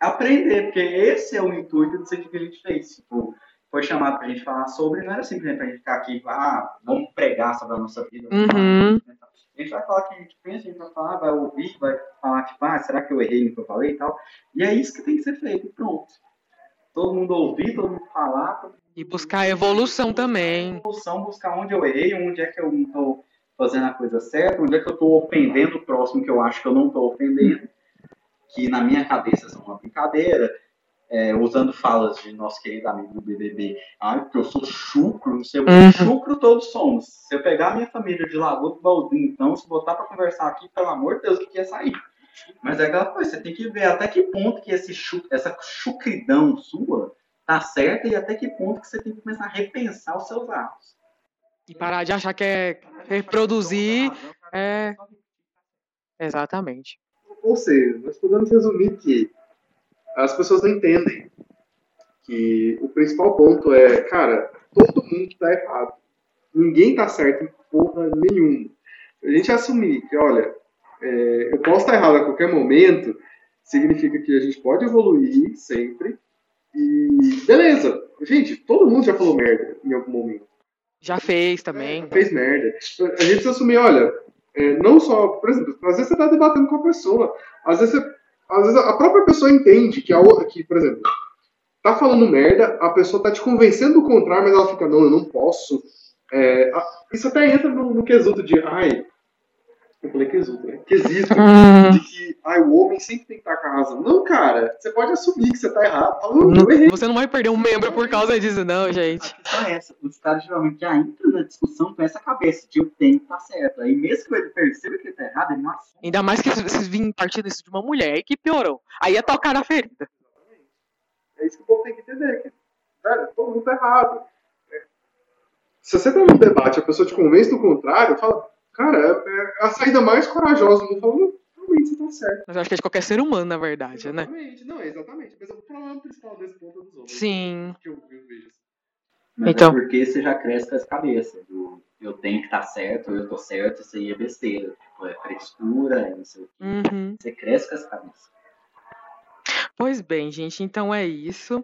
aprender, porque esse é o intuito do que a gente fez. Tipo, foi chamado para a gente falar sobre, não era simplesmente para a gente ficar aqui, ah, vamos pregar sobre a nossa vida. Uhum. A gente vai falar o que a gente pensa, a gente vai falar, vai ouvir, vai falar, tipo, ah, será que eu errei no que eu falei e tal. E é isso que tem que ser feito, pronto. Todo mundo ouvir, todo mundo falar. Todo mundo... E buscar evolução também. Evolução, buscar onde eu errei, onde é que eu não estou fazendo a coisa certa, onde é que eu estou ofendendo o próximo que eu acho que eu não estou ofendendo que na minha cabeça são uma brincadeira, é, usando falas de nosso querido amigo do BBB, ah, porque eu sou chucro, não sei o que, uhum. chucro todos somos. Se eu pegar a minha família de Lagoa do Baldinho, então, se botar para conversar aqui, pelo amor de Deus, o que ia sair? Mas é aquela coisa, você tem que ver até que ponto que esse chu, essa chucridão sua tá certa e até que ponto que você tem que começar a repensar os seus atos. E parar de achar que é reproduzir. É... Exatamente. Ou seja, nós podemos resumir que as pessoas não entendem que o principal ponto é, cara, todo mundo está errado. Ninguém está certo em porra nenhuma. A gente assumir que, olha, é, eu posso estar errado a qualquer momento, significa que a gente pode evoluir sempre. E beleza, gente, todo mundo já falou merda em algum momento. Já fez também. É, fez merda. A gente precisa assumir, olha, é, não só, por exemplo, às vezes você está debatendo com a pessoa, às vezes, você, às vezes a própria pessoa entende que, a, que, por exemplo, tá falando merda, a pessoa tá te convencendo do contrário, mas ela fica, não, eu não posso. É, isso até entra no, no quesito de, ai, eu falei quesito, né? Quesito Hum. de que ai, o homem sempre tem que estar com a razão. Não, cara, você pode assumir que você tá errado. Fala, não, eu errei. Você não vai perder um membro por causa disso, não, A gente. questão é essa, os caras geralmente já entram na discussão com essa cabeça de eu tenho que estar certo. Aí mesmo que ele perceba que ele tá errado, ele não assume. Ainda mais que vocês vêm partindo isso de uma mulher que piorou. Aí ia tocar na ferida. É isso que o povo tem que entender. Que, velho, todo mundo tá errado. É. Se você tá num debate e a pessoa te convence do contrário, fala, cara, é, é a saída mais corajosa do mundo. Realmente você tá certo. Mas eu acho que é de qualquer ser humano, na verdade, né? Exatamente, não, exatamente. Mas o problema principal desse ponto é dos homens. Sim. Que eu, eu vejo. Mas Então- é porque você já cresce com essa cabeça do eu tenho que estar certo, eu tô certo, isso aí é besteira. Tipo, é frescura, é não sei o quê. Uhum. Você cresce com essa cabeça. Pois bem, gente, então é isso.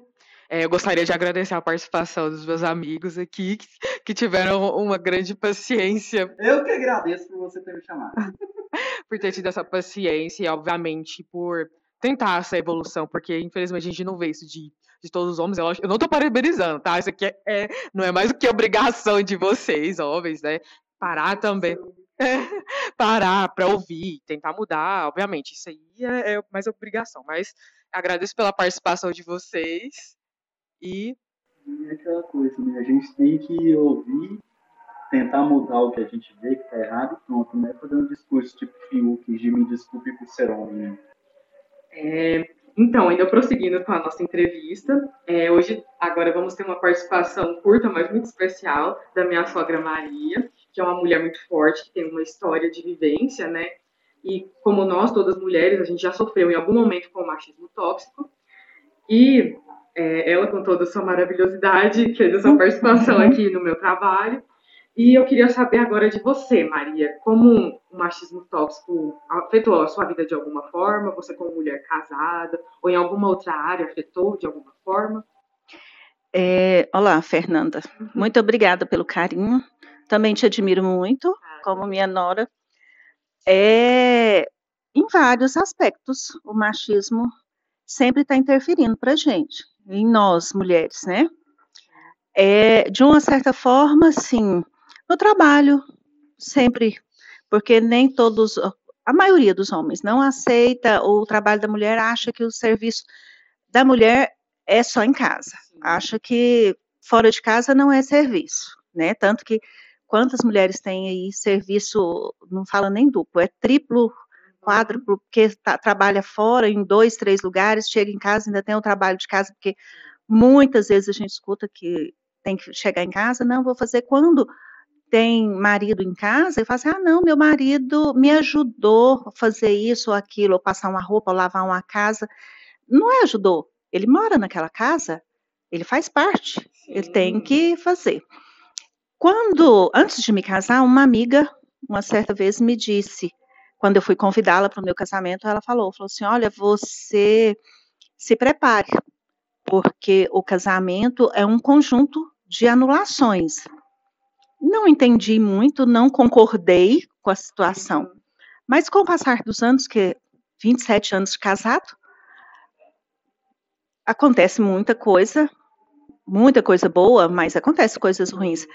É, eu gostaria de agradecer a participação dos meus amigos aqui, que, que tiveram uma grande paciência Eu que agradeço por você ter me chamado. por ter tido essa paciência e, obviamente, por tentar essa evolução, porque infelizmente a gente não vê isso de, de todos os homens. Eu, eu não tô parabenizando, tá? Isso aqui é, é- não é mais do que obrigação de vocês, homens, né? Parar também. Parar pra ouvir, tentar mudar, obviamente. Isso aí é, é mais obrigação. Mas agradeço pela participação de vocês e E é aquela coisa, né? A gente tem que ouvir, tentar mudar o que a gente vê que tá errado e pronto. Não é fazer um discurso tipo Fiuk de me desculpe por ser homem. né? É, então, ainda prosseguindo com a nossa entrevista, é, hoje, agora vamos ter uma participação curta, mas muito especial, da minha sogra Maria, que é uma mulher muito forte, que tem uma história de vivência, né? E como nós, todas mulheres, a gente já sofreu em algum momento com o machismo tóxico. E é, ela, com toda a sua maravilhosidade, fez essa participação aqui no meu trabalho. E eu queria saber agora de você, Maria, como o machismo tóxico afetou a sua vida de alguma forma? Você como mulher casada ou em alguma outra área afetou de alguma forma? É, olá, Fernanda. Muito obrigada pelo carinho. Também te admiro muito, como minha nora. É, em vários aspectos, o machismo sempre está interferindo para a gente, em nós, mulheres, né? É, de uma certa forma, sim, no trabalho, sempre, porque nem todos, a maioria dos homens não aceita o trabalho da mulher, acha que o serviço da mulher é só em casa acha que fora de casa não é serviço, né? Tanto que quantas mulheres têm aí serviço, não fala nem duplo, é triplo, quádruplo, porque tá- trabalha fora em dois, três lugares, chega em casa ainda tem o trabalho de casa, porque muitas vezes a gente escuta que tem que chegar em casa, não, vou fazer quando tem marido em casa, e fala assim, ah, não, meu marido me ajudou a fazer isso ou aquilo, ou passar uma roupa, ou lavar uma casa. Não é ajudou, ele mora naquela casa, ele faz parte, ele tem que fazer. Quando, antes de me casar, uma amiga, uma certa vez, me disse, quando eu fui convidá-la para o meu casamento, ela falou, falou assim, olha, você se prepare, porque o casamento é um conjunto de anulações. Não entendi muito, não concordei com a situação, mas com o passar dos anos, que 27 anos de casado, acontece muita coisa, muita coisa boa, mas acontece coisas ruins.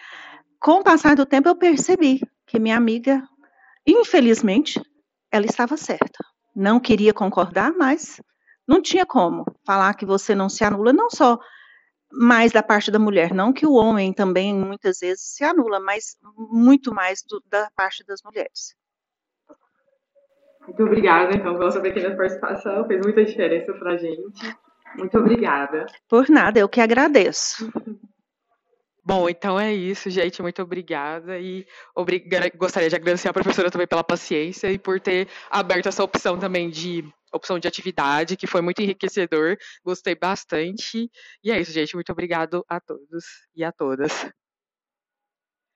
Com o passar do tempo, eu percebi que minha amiga, infelizmente, ela estava certa. Não queria concordar, mas não tinha como falar que você não se anula, não só mais da parte da mulher, não que o homem também muitas vezes se anula, mas muito mais do, da parte das mulheres. Muito obrigada, então, pela sua pequena participação, fez muita diferença pra gente. Muito obrigada. Por nada, eu que agradeço. Bom, então é isso, gente. Muito obrigada. E gostaria de agradecer a professora também pela paciência e por ter aberto essa opção também de opção de atividade, que foi muito enriquecedor. Gostei bastante. E é isso, gente. Muito obrigado a todos e a todas.